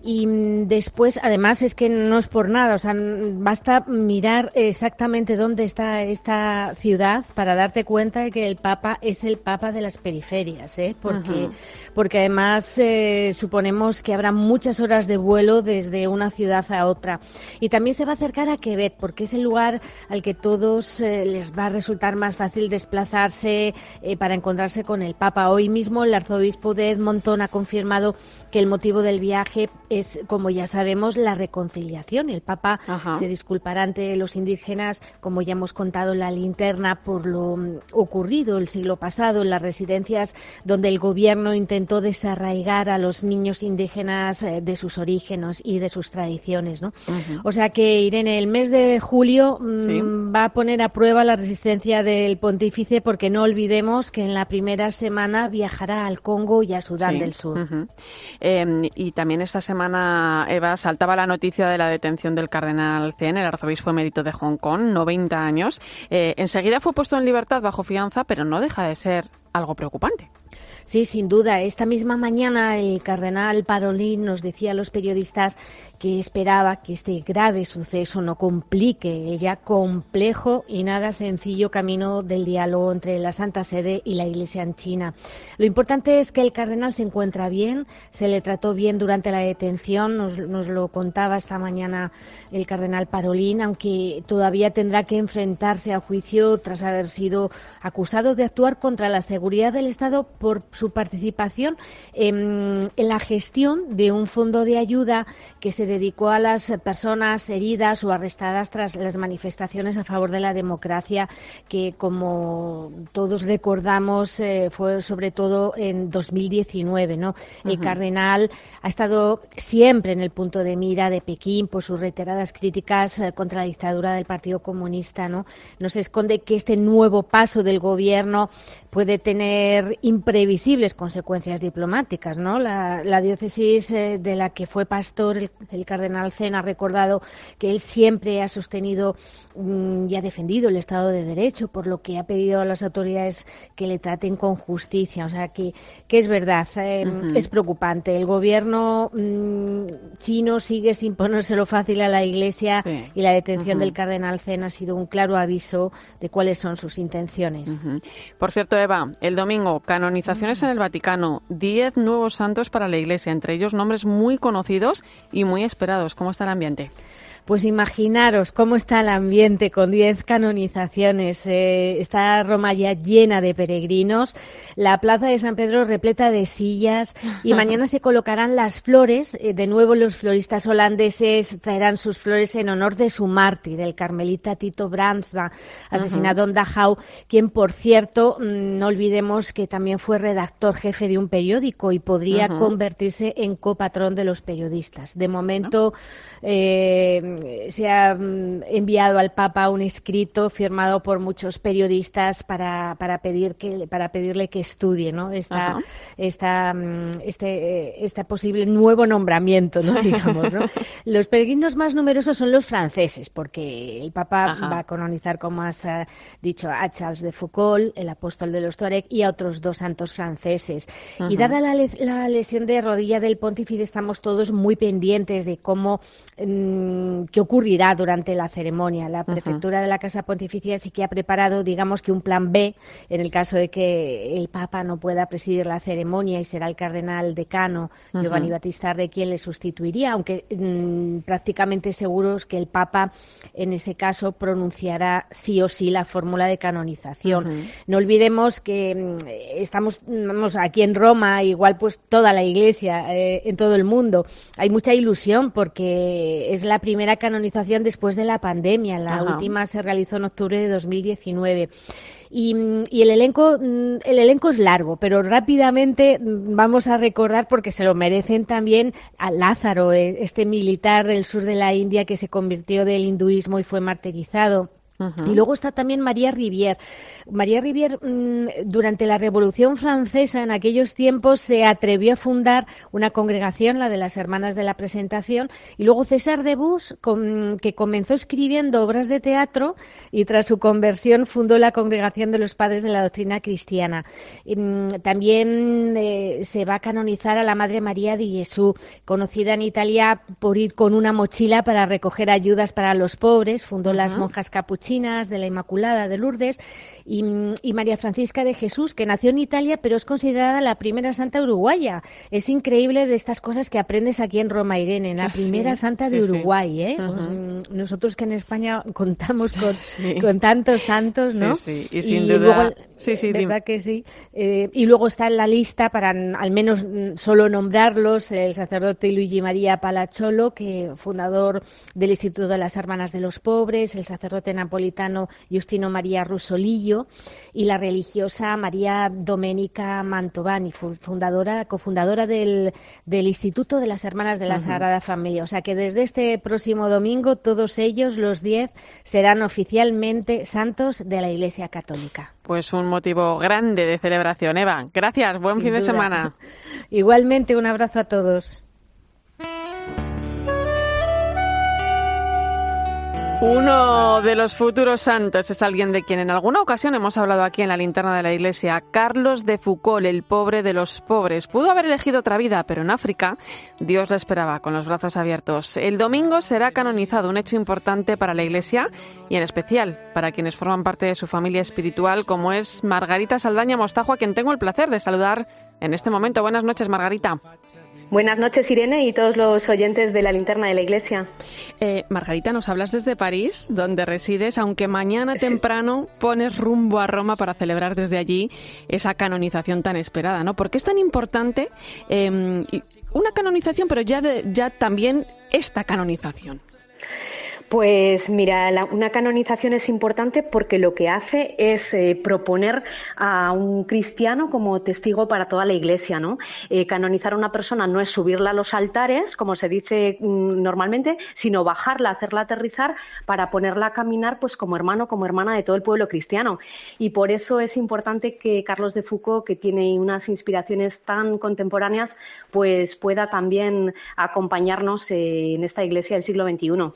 Y mm, después, además, es que no es por nada, o sea, basta mirar exactamente dónde está esta ciudad para darte cuenta de que el Papa es el Papa de las periferias, ¿eh? porque, porque además eh, suponemos que habrá muchas horas de vuelo desde una ciudad a otra. Y también se va a acercar a Quebec, porque es el lugar al que todos eh, les va a resultar más fácil desplazarse eh, para encontrarse con el Papa. Hoy mismo el arzobispo de Edmonton ha confirmado que el motivo del viaje es, como ya sabemos, la reconciliación. El Papa se disculpará ante los indígenas, como ya hemos contado en la linterna, por lo mm, ocurrido el siglo pasado en las residencias donde el gobierno intentó desarraigar a los niños indígenas eh, de sus orígenes y de sus tradiciones. ¿no? O sea que, Irene, el mes de julio mm, va a poner a prueba la resistencia del pontífice porque no olvidemos que en la primera semana viajará al Congo y a Sudán Sí. del Sur. Eh, y también esta semana, Eva, saltaba la noticia de la detención del cardenal Zen, el arzobispo emérito de Hong Kong, 90 años. Eh, enseguida fue puesto en libertad bajo fianza, pero no deja de ser algo preocupante. Sí, sin duda. Esta misma mañana el cardenal Parolin nos decía a los periodistas que esperaba que este grave suceso no complique el ya complejo y nada sencillo camino del diálogo entre la Santa Sede y la Iglesia en China. Lo importante es que el cardenal se encuentra bien, se le trató bien durante la detención, nos, nos lo contaba esta mañana el cardenal Parolin, aunque todavía tendrá que enfrentarse a juicio tras haber sido acusado de actuar contra la seguridad del Estado por su participación en, en la gestión de un fondo de ayuda que se dedicó a las personas heridas o arrestadas tras las manifestaciones a favor de la democracia, que como todos recordamos eh, fue sobre todo en 2019. ¿no? El cardenal ha estado siempre en el punto de mira de Pekín por sus reiteradas críticas eh, contra la dictadura del Partido Comunista. ¿no? no se esconde que este nuevo paso del gobierno puede tener imprevisibles consecuencias diplomáticas. ¿no? La, diócesis eh, de la que fue pastor el, cardenal Zen ha recordado que él siempre ha sostenido mm, y ha defendido el Estado de Derecho, por lo que ha pedido a las autoridades que le traten con justicia. O sea, que, que es verdad, eh, es preocupante. El gobierno mm, chino sigue sin ponérselo fácil a la Iglesia y la detención del cardenal Zen ha sido un claro aviso de cuáles son sus intenciones. Por cierto, El domingo, canonizaciones en el Vaticano, diez nuevos santos para la Iglesia, entre ellos nombres muy conocidos y muy esperados. ¿Cómo está el ambiente? Pues imaginaros cómo está el ambiente con diez canonizaciones. Eh, está Roma ya llena de peregrinos, la plaza de San Pedro repleta de sillas y mañana se colocarán las flores. Eh, de nuevo los floristas holandeses traerán sus flores en honor de su mártir, el carmelita Tito Brandsma, asesinado en Dachau, quien por cierto, mm, no olvidemos que también fue redactor jefe de un periódico y podría convertirse en copatrón de los periodistas. De momento eh, se ha mm, enviado al Papa un escrito firmado por muchos periodistas para, para, pedir que, para pedirle que estudie ¿no? esta, esta, mm, este, este posible nuevo nombramiento. ¿no? Digamos, ¿no? Los peregrinos más numerosos son los franceses, porque el Papa va a canonizar, como has eh, dicho, a Charles de Foucault, el apóstol de los Tuareg, y a otros dos santos franceses. Y dada la, la, lesión de rodilla del pontífice, estamos todos muy pendientes de cómo mm, qué ocurrirá durante la ceremonia. La prefectura de la Casa Pontificia sí que ha preparado, digamos que un plan B en el caso de que el Papa no pueda presidir la ceremonia y será el cardenal decano Giovanni Battista de quien le sustituiría, aunque mm, prácticamente seguros que el Papa en ese caso pronunciará sí o sí la fórmula de canonización. No olvidemos que mm, estamos aquí en Roma, igual pues toda la Iglesia eh, en todo el mundo. Hay mucha ilusión porque es la primera canonización después de la pandemia. La última se realizó en octubre de 2019. Y, el elenco mm, el elenco es largo, pero rápidamente mm, vamos a recordar porque se lo merecen también a Lázaro, eh, este militar del sur de la India que se convirtió del hinduismo y fue martirizado. Y luego está también María Rivière. María Rivière, mm, durante la Revolución Francesa, en aquellos tiempos, se atrevió a fundar una congregación, la de las Hermanas de la Presentación, y luego César de Bus, que comenzó escribiendo obras de teatro y tras su conversión fundó la Congregación de los Padres de la Doctrina Cristiana. Mm, también eh, se va a canonizar a la Madre María de Jesús, conocida en Italia por ir con una mochila para recoger ayudas para los pobres, fundó las monjas capuchinas de la Inmaculada de Lourdes y, María Francisca de Jesús, que nació en Italia, pero es considerada la primera santa uruguaya. Es increíble de estas cosas que aprendes aquí en Roma, Irene, la primera santa de Uruguay. ¿eh? Pues, mm, nosotros que en España contamos con, tantos santos, ¿no? y sin duda... Sí, sí, verdad que sí. Eh, y luego está en la lista, para al menos mm, solo nombrarlos, el sacerdote Luigi María Palacholo, que fundador del Instituto de las Hermanas de los Pobres, el sacerdote napolitano Justino María Rusolillo y la religiosa María Domenica Mantovani, fundadora, cofundadora del, del Instituto de las Hermanas de la Sagrada Familia. O sea que desde este próximo domingo todos ellos, los diez, serán oficialmente santos de la Iglesia Católica. Pues un motivo grande de celebración, Eva. Gracias, buen fin de semana. Igualmente, un abrazo a todos. Uno de los futuros santos es alguien de quien en alguna ocasión hemos hablado aquí en la linterna de la iglesia, Carlos de Foucault, el pobre de los pobres. Pudo haber elegido otra vida, pero en África Dios le esperaba con los brazos abiertos. El domingo será canonizado, un hecho importante para la iglesia y en especial para quienes forman parte de su familia espiritual, como es Margarita Saldaña Mostajo, a quien tengo el placer de saludar en este momento. Buenas noches, Margarita. Buenas noches, Irene, y todos los oyentes de la linterna de la iglesia. Eh, Margarita, nos hablas desde París, donde resides, aunque mañana temprano pones rumbo a Roma para celebrar desde allí esa canonización tan esperada, ¿no? ¿Por qué es tan importante em, una canonización, pero ya, ya también esta canonización? Pues mira, una canonización es importante porque lo que hace es eh, proponer a un cristiano como testigo para toda la Iglesia, ¿no? Eh, canonizar a una persona no es subirla a los altares, como se dice mm, normalmente, sino bajarla, hacerla aterrizar para ponerla a caminar, pues como hermano, como hermana de todo el pueblo cristiano. Y por eso es importante que Carlos de Foucault, que tiene unas inspiraciones tan contemporáneas, pues pueda también acompañarnos eh, en esta Iglesia del siglo XXI.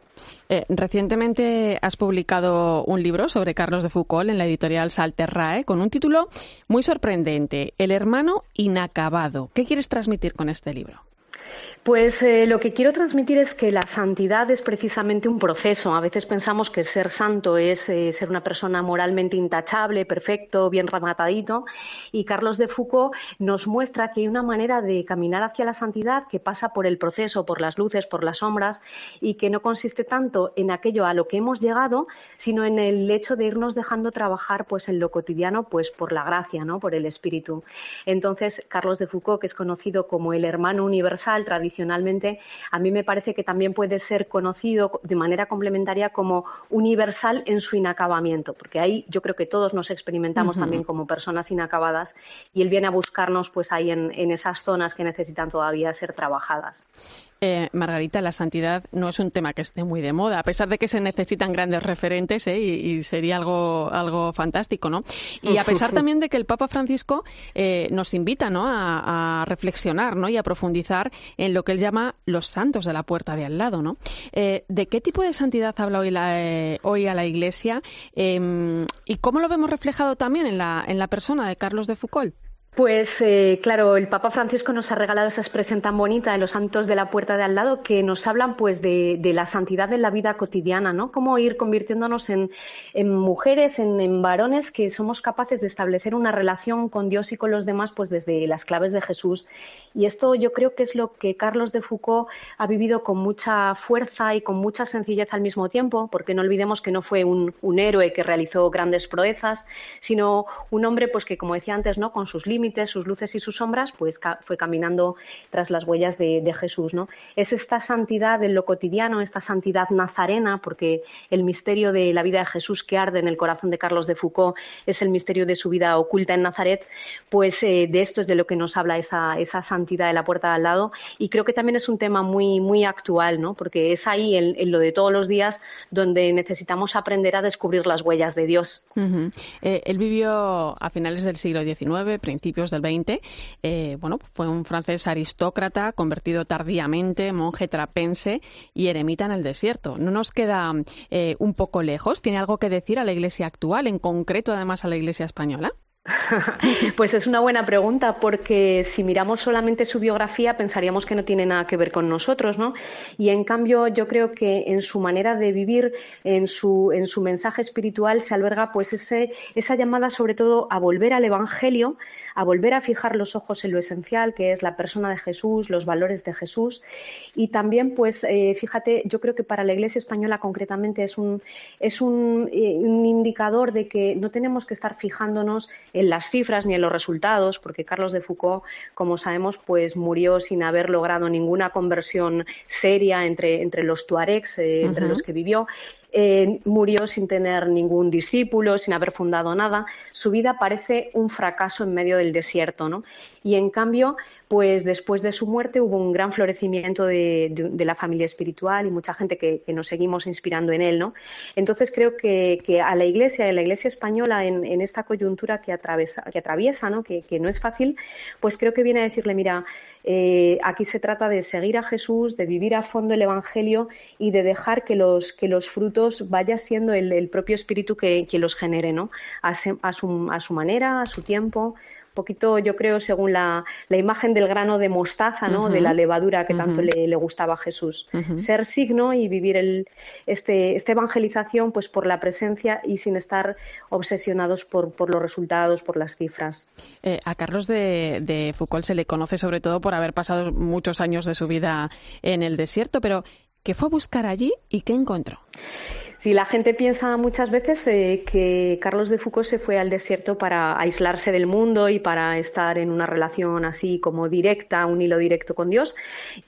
Eh, recientemente has publicado un libro sobre Carlos de Foucault en la editorial Salterrae con un título muy sorprendente, El hermano inacabado. ¿Qué quieres transmitir con este libro? Pues eh, lo que quiero transmitir es que la santidad es precisamente un proceso. A veces pensamos que ser santo es eh, ser una persona moralmente intachable, perfecto, bien rematadito. Y Carlos de Foucault nos muestra que hay una manera de caminar hacia la santidad que pasa por el proceso, por las luces, por las sombras, y que no consiste tanto en aquello a lo que hemos llegado, sino en el hecho de irnos dejando trabajar pues en lo cotidiano, pues por la gracia, ¿no? por el espíritu. Entonces, Carlos de Foucault, que es conocido como el hermano universal tradicional, tradicionalmente, a mí me parece que también puede ser conocido de manera complementaria como universal en su inacabamiento, porque ahí yo creo que todos nos experimentamos también como personas inacabadas y él viene a buscarnos pues ahí en, en esas zonas que necesitan todavía ser trabajadas. Eh, Margarita, la santidad no es un tema que esté muy de moda, a pesar de que se necesitan grandes referentes ¿eh? y, sería algo, algo fantástico, ¿no? Y a pesar también de que el Papa Francisco eh, nos invita ¿no? a, reflexionar ¿no? y a profundizar en lo que él llama los santos de la puerta de al lado, ¿no? ¿De qué tipo de santidad habla hoy, la, hoy a la Iglesia em, y cómo lo vemos reflejado también en la, en la persona de Carlos de Foucault? Pues eh, claro, el Papa Francisco nos ha regalado esa expresión tan bonita de los santos de la puerta de al lado que nos hablan pues de, la santidad en la vida cotidiana, ¿no? Cómo ir convirtiéndonos en, mujeres, en, varones que somos capaces de establecer una relación con Dios y con los demás pues desde las claves de Jesús. Y esto yo creo que es lo que Carlos de Foucault ha vivido con mucha fuerza y con mucha sencillez al mismo tiempo, porque no olvidemos que no fue un, héroe que realizó grandes proezas, sino un hombre pues que como decía antes, ¿no? Con sus límites sus luces y sus sombras, pues fue caminando tras las huellas de, Jesús. ¿no? Es esta santidad en lo cotidiano, esta santidad nazarena, porque el misterio de la vida de Jesús que arde en el corazón de Carlos de Foucault es el misterio de su vida oculta en Nazaret, pues eh, de esto es de lo que nos habla esa, esa santidad de la puerta de al lado. Y creo que también es un tema muy, muy actual, ¿no? porque es ahí, en, lo de todos los días, donde necesitamos aprender a descubrir las huellas de Dios. Eh, él vivió a finales del siglo XIX, principios del 20. Eh, bueno, fue un francés aristócrata convertido tardíamente, monje trapense y eremita en el desierto. ¿No nos queda eh, un poco lejos? ¿Tiene algo que decir a la Iglesia actual, en concreto además a la Iglesia española? Pues es una buena pregunta porque si miramos solamente su biografía pensaríamos que no tiene nada que ver con nosotros, ¿no? Y en cambio yo creo que en su manera de vivir, en su, en su mensaje espiritual se alberga pues ese, esa llamada sobre todo a volver al Evangelio, a volver a fijar los ojos en lo esencial, que es la persona de Jesús, los valores de Jesús. Y también, pues, eh, fíjate, yo creo que para la Iglesia española concretamente es un, es un, eh, un, indicador de que no tenemos que estar fijándonos en las cifras ni en los resultados, porque Carlos de Foucault, como sabemos, pues murió sin haber logrado ninguna conversión seria entre, entre los tuaregs, eh, entre los que vivió. Eh, murió sin tener ningún discípulo, sin haber fundado nada. Su vida parece un fracaso en medio del desierto, ¿no? Y en cambio, pues después de su muerte hubo un gran florecimiento de, la familia espiritual y mucha gente que, nos seguimos inspirando en él, ¿no? Entonces creo que, a la Iglesia, a la Iglesia española, en, esta coyuntura que, que atraviesa, ¿no? Que, no es fácil, pues creo que viene a decirle, mira, eh, aquí se trata de seguir a Jesús, de vivir a fondo el Evangelio y de dejar que los, que frutos vaya siendo el, propio Espíritu que, los genere, ¿no? A su manera, a su tiempo, poquito, yo creo, según la, imagen del grano de mostaza, ¿no? De la levadura que tanto le, gustaba a Jesús. Ser signo y vivir el, este, esta evangelización pues por la presencia y sin estar obsesionados por, por los resultados, por las cifras. Eh, a Carlos de, de Foucault se le conoce sobre todo por haber pasado muchos años de su vida en el desierto, pero ¿qué fue a buscar allí y qué encontró? Sí, la gente piensa muchas veces eh, que Carlos de Foucault se fue al desierto para aislarse del mundo y para estar en una relación así como directa, un hilo directo con Dios.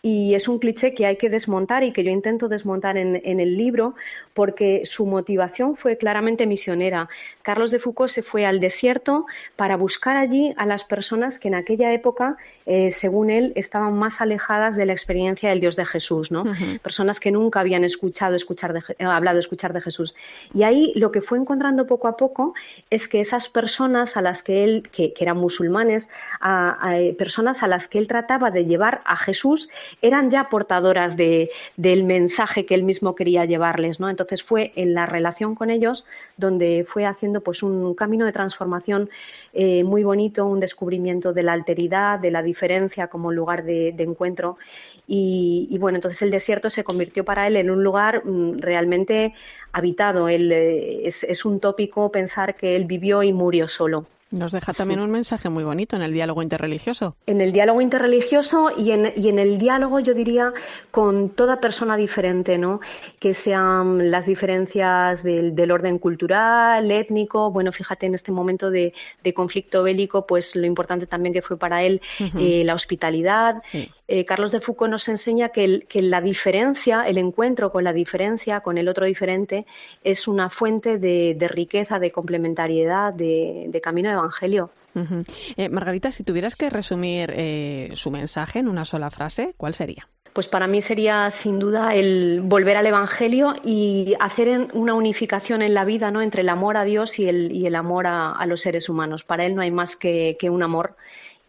Y es un cliché que hay que desmontar y que yo intento desmontar en, el libro porque su motivación fue claramente misionera. Carlos de Foucault se fue al desierto para buscar allí a las personas que en aquella época, eh, según él, estaban más alejadas de la experiencia del Dios de Jesús, ¿no? Personas que nunca habían escuchado, escuchar de, hablado, escuchar de Jesús. Y ahí lo que fue encontrando poco a poco es que esas personas a las que él, que, eran musulmanes, a, eh, personas a las que él trataba de llevar a Jesús, eran ya portadoras de, del mensaje que él mismo quería llevarles, ¿no? Entonces fue en la relación con ellos donde fue haciendo pues un camino de transformación eh, muy bonito, un descubrimiento de la alteridad, de la diferencia como lugar de, encuentro. Y, bueno, entonces el desierto se convirtió para él en un lugar mm, realmente habitado. Eh, es un tópico pensar que él vivió y murió solo. Nos deja también un mensaje muy bonito en el diálogo interreligioso. En el diálogo interreligioso y en, y en el diálogo, yo diría, con toda persona diferente, ¿no? Que sean las diferencias del, del orden cultural, étnico. Bueno, fíjate, en este momento de, de, conflicto bélico, pues lo importante también que fue para él eh, la hospitalidad. Eh, Carlos de Foucault nos enseña que, que la diferencia, el encuentro con la diferencia, con el otro diferente, es una fuente de, de riqueza, de complementariedad, de, de camino de evangelio. Eh, Margarita, si tuvieras que resumir eh, su mensaje en una sola frase, ¿cuál sería? Pues para mí sería sin duda el volver al Evangelio y hacer una unificación en la vida ¿no? entre el amor a Dios y el, y el amor a, los seres humanos. Para él no hay más que, que un amor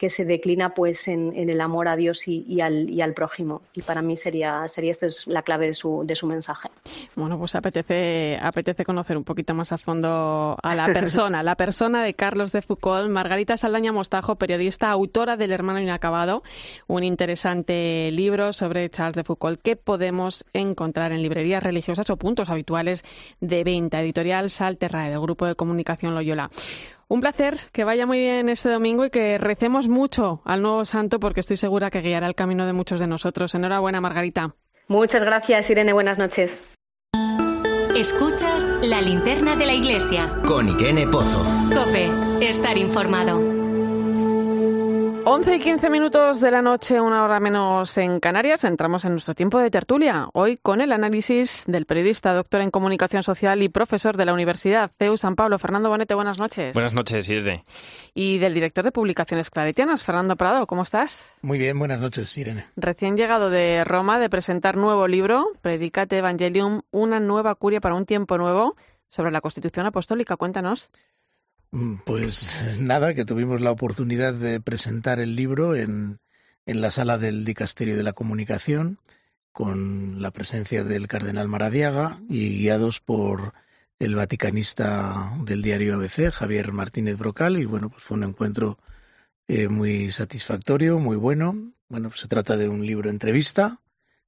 que se declina pues en, el amor a Dios y, al, y, al, prójimo. Y para mí sería, sería esta es la clave de su, de su mensaje. Bueno, pues apetece, apetece conocer un poquito más a fondo a la persona, la persona de Carlos de Foucault, Margarita Saldaña Mostajo, periodista, autora del Hermano Inacabado, un interesante libro sobre Charles de Foucault que podemos encontrar en librerías religiosas o puntos habituales de venta. Editorial Salterrae, del Grupo de Comunicación Loyola. Un placer, que vaya muy bien este domingo y que recemos mucho al nuevo santo porque estoy segura que guiará el camino de muchos de nosotros. Enhorabuena, Margarita. Muchas gracias, Irene. Buenas noches. Escuchas la linterna de la iglesia. Con Irene Pozo. Cope, estar informado. 11 y 15 minutos de la noche, una hora menos en Canarias, entramos en nuestro tiempo de tertulia. Hoy con el análisis del periodista, doctor en comunicación social y profesor de la Universidad CEU San Pablo, Fernando Bonete. Buenas noches. Buenas noches, Irene. Y del director de publicaciones claretianas, Fernando Prado. ¿Cómo estás? Muy bien, buenas noches, Irene. Recién llegado de Roma de presentar nuevo libro, Predicate Evangelium, una nueva curia para un tiempo nuevo, sobre la Constitución Apostólica. Cuéntanos. Mm, pues nada, que tuvimos la oportunidad de presentar el libro en, en la sala del Dicasterio de la Comunicación, con la presencia del cardenal Maradiaga y guiados por el vaticanista del diario ABC, Javier Martínez Brocal, y bueno, pues fue un encuentro eh, muy satisfactorio, muy bueno. Bueno, pues se trata de un libro entrevista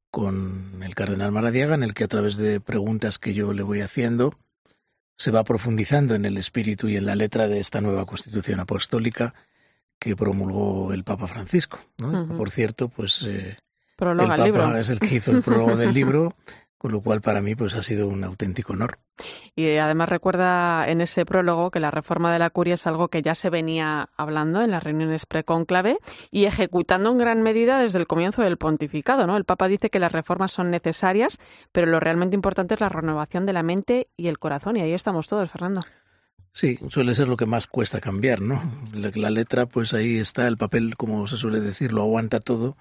con el cardenal Maradiaga, en el que a través de preguntas que yo le voy haciendo, se va profundizando en el espíritu y en la letra de esta nueva constitución apostólica que promulgó el Papa Francisco. Por cierto, pues eh, el Papa es el que hizo el prólogo del libro con lo cual para mí pues ha sido un auténtico honor. Y además recuerda en ese prólogo que la reforma de la curia es algo que ya se venía hablando en las reuniones precónclave y ejecutando en gran medida desde el comienzo del pontificado, ¿no? El Papa dice que las reformas son necesarias, pero lo realmente importante es la renovación de la mente y el corazón y ahí estamos todos, Fernando. Sí, suele ser lo que más cuesta cambiar, ¿no? La, la letra, pues ahí está, el papel, como se suele decir, lo aguanta todo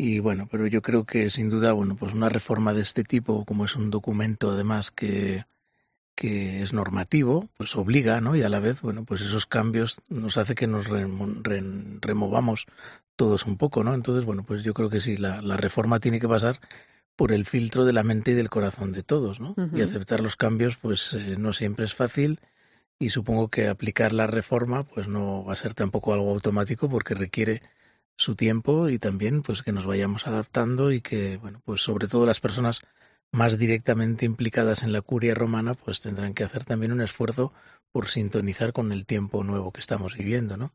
y bueno, pero yo creo que sin duda, bueno, pues una reforma de este tipo, como es un documento además que, que es normativo, pues obliga, ¿no? Y a la vez, bueno, pues esos cambios nos hace que nos removamos todos un poco, ¿no? Entonces, bueno, pues yo creo que sí, la, la, reforma tiene que pasar por el filtro de la mente y del corazón de todos, ¿no? Y aceptar los cambios, pues eh, no siempre es fácil y supongo que aplicar la reforma, pues no va a ser tampoco algo automático porque requiere su tiempo y también pues que nos vayamos adaptando y que bueno pues sobre todo las personas más directamente implicadas en la curia romana pues tendrán que hacer también un esfuerzo por sintonizar con el tiempo nuevo que estamos viviendo, ¿no?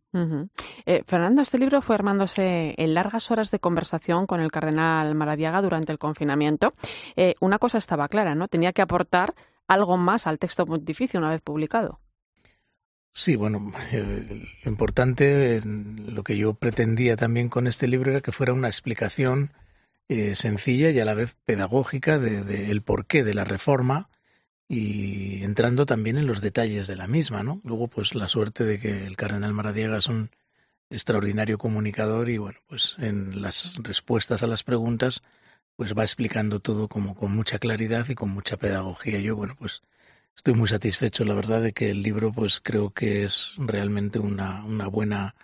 Eh, Fernando, este libro fue armándose en largas horas de conversación con el cardenal Maradiaga durante el confinamiento. Eh, una cosa estaba clara, ¿no? Tenía que aportar algo más al texto pontificio una vez publicado. Sí, bueno, eh, lo importante, lo que yo pretendía también con este libro era que fuera una explicación eh, sencilla y a la vez pedagógica del de, porqué de la reforma y entrando también en los detalles de la misma, ¿no? Luego, pues la suerte de que el cardenal Maradiaga es un extraordinario comunicador y bueno, pues en las respuestas a las preguntas, pues va explicando todo como con mucha claridad y con mucha pedagogía. Yo, bueno, pues estoy muy satisfecho, la verdad, de que el libro, pues creo que es realmente una, una buena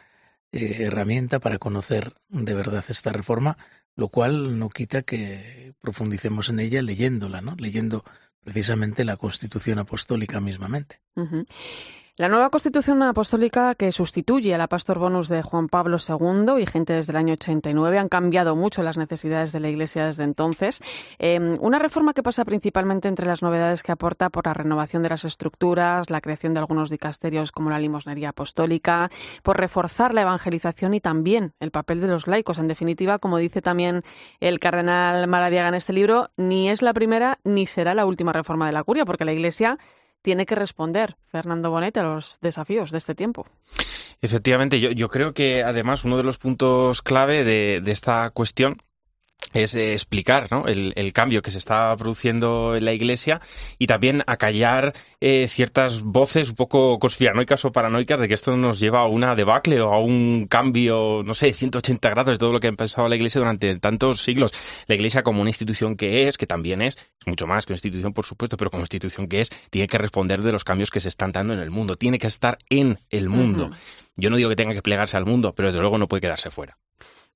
eh, herramienta para conocer de verdad esta reforma, lo cual no quita que profundicemos en ella leyéndola, ¿no? Leyendo precisamente la Constitución Apostólica mismamente. La nueva Constitución Apostólica que sustituye a la Pastor Bonus de Juan Pablo II, vigente desde el año 89, han cambiado mucho las necesidades de la Iglesia desde entonces. Em, una reforma que pasa principalmente entre las novedades que aporta por la renovación de las estructuras, la creación de algunos dicasterios como la limosnería apostólica, por reforzar la evangelización y también el papel de los laicos. En definitiva, como dice también el cardenal Maradiaga en este libro, ni es la primera ni será la última reforma de la curia, porque la Iglesia tiene que responder Fernando Bonet a los desafíos de este tiempo. Efectivamente, yo, creo que además uno de los puntos clave de esta cuestión es eh, explicar ¿no? el, el, cambio que se está produciendo en la Iglesia y también acallar eh, ciertas voces un poco conspiranoicas o paranoicas de que esto nos lleva a una debacle o a un cambio, no sé, 180 grados de todo lo que ha pensado la Iglesia durante tantos siglos. La Iglesia como una institución que es, que también es, mucho más que una institución por supuesto, pero como institución que es, tiene que responder de los cambios que se están dando en el mundo, tiene que estar en el mundo. Uh -huh. Yo no digo que tenga que plegarse al mundo, pero desde luego no puede quedarse fuera.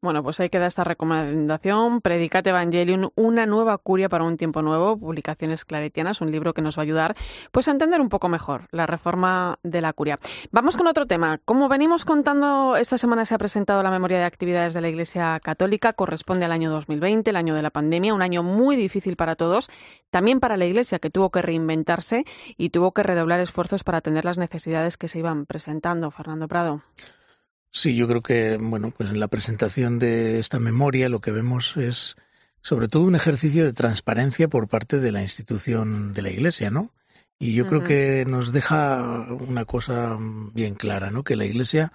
Bueno, pues ahí queda esta recomendación, Predicate Evangelium, una nueva curia para un tiempo nuevo, publicaciones claretianas, un libro que nos va a ayudar pues a entender un poco mejor la reforma de la curia. Vamos con otro tema. Como venimos contando, esta semana se ha presentado la memoria de actividades de la Iglesia Católica, corresponde al año 2020, el año de la pandemia, un año muy difícil para todos, también para la Iglesia que tuvo que reinventarse y tuvo que redoblar esfuerzos para atender las necesidades que se iban presentando. Fernando Prado. Sí, yo creo que, bueno, pues en la presentación de esta memoria lo que vemos es sobre todo un ejercicio de transparencia por parte de la institución de la Iglesia, ¿no? Y yo uh -huh. creo que nos deja una cosa bien clara, ¿no? Que la Iglesia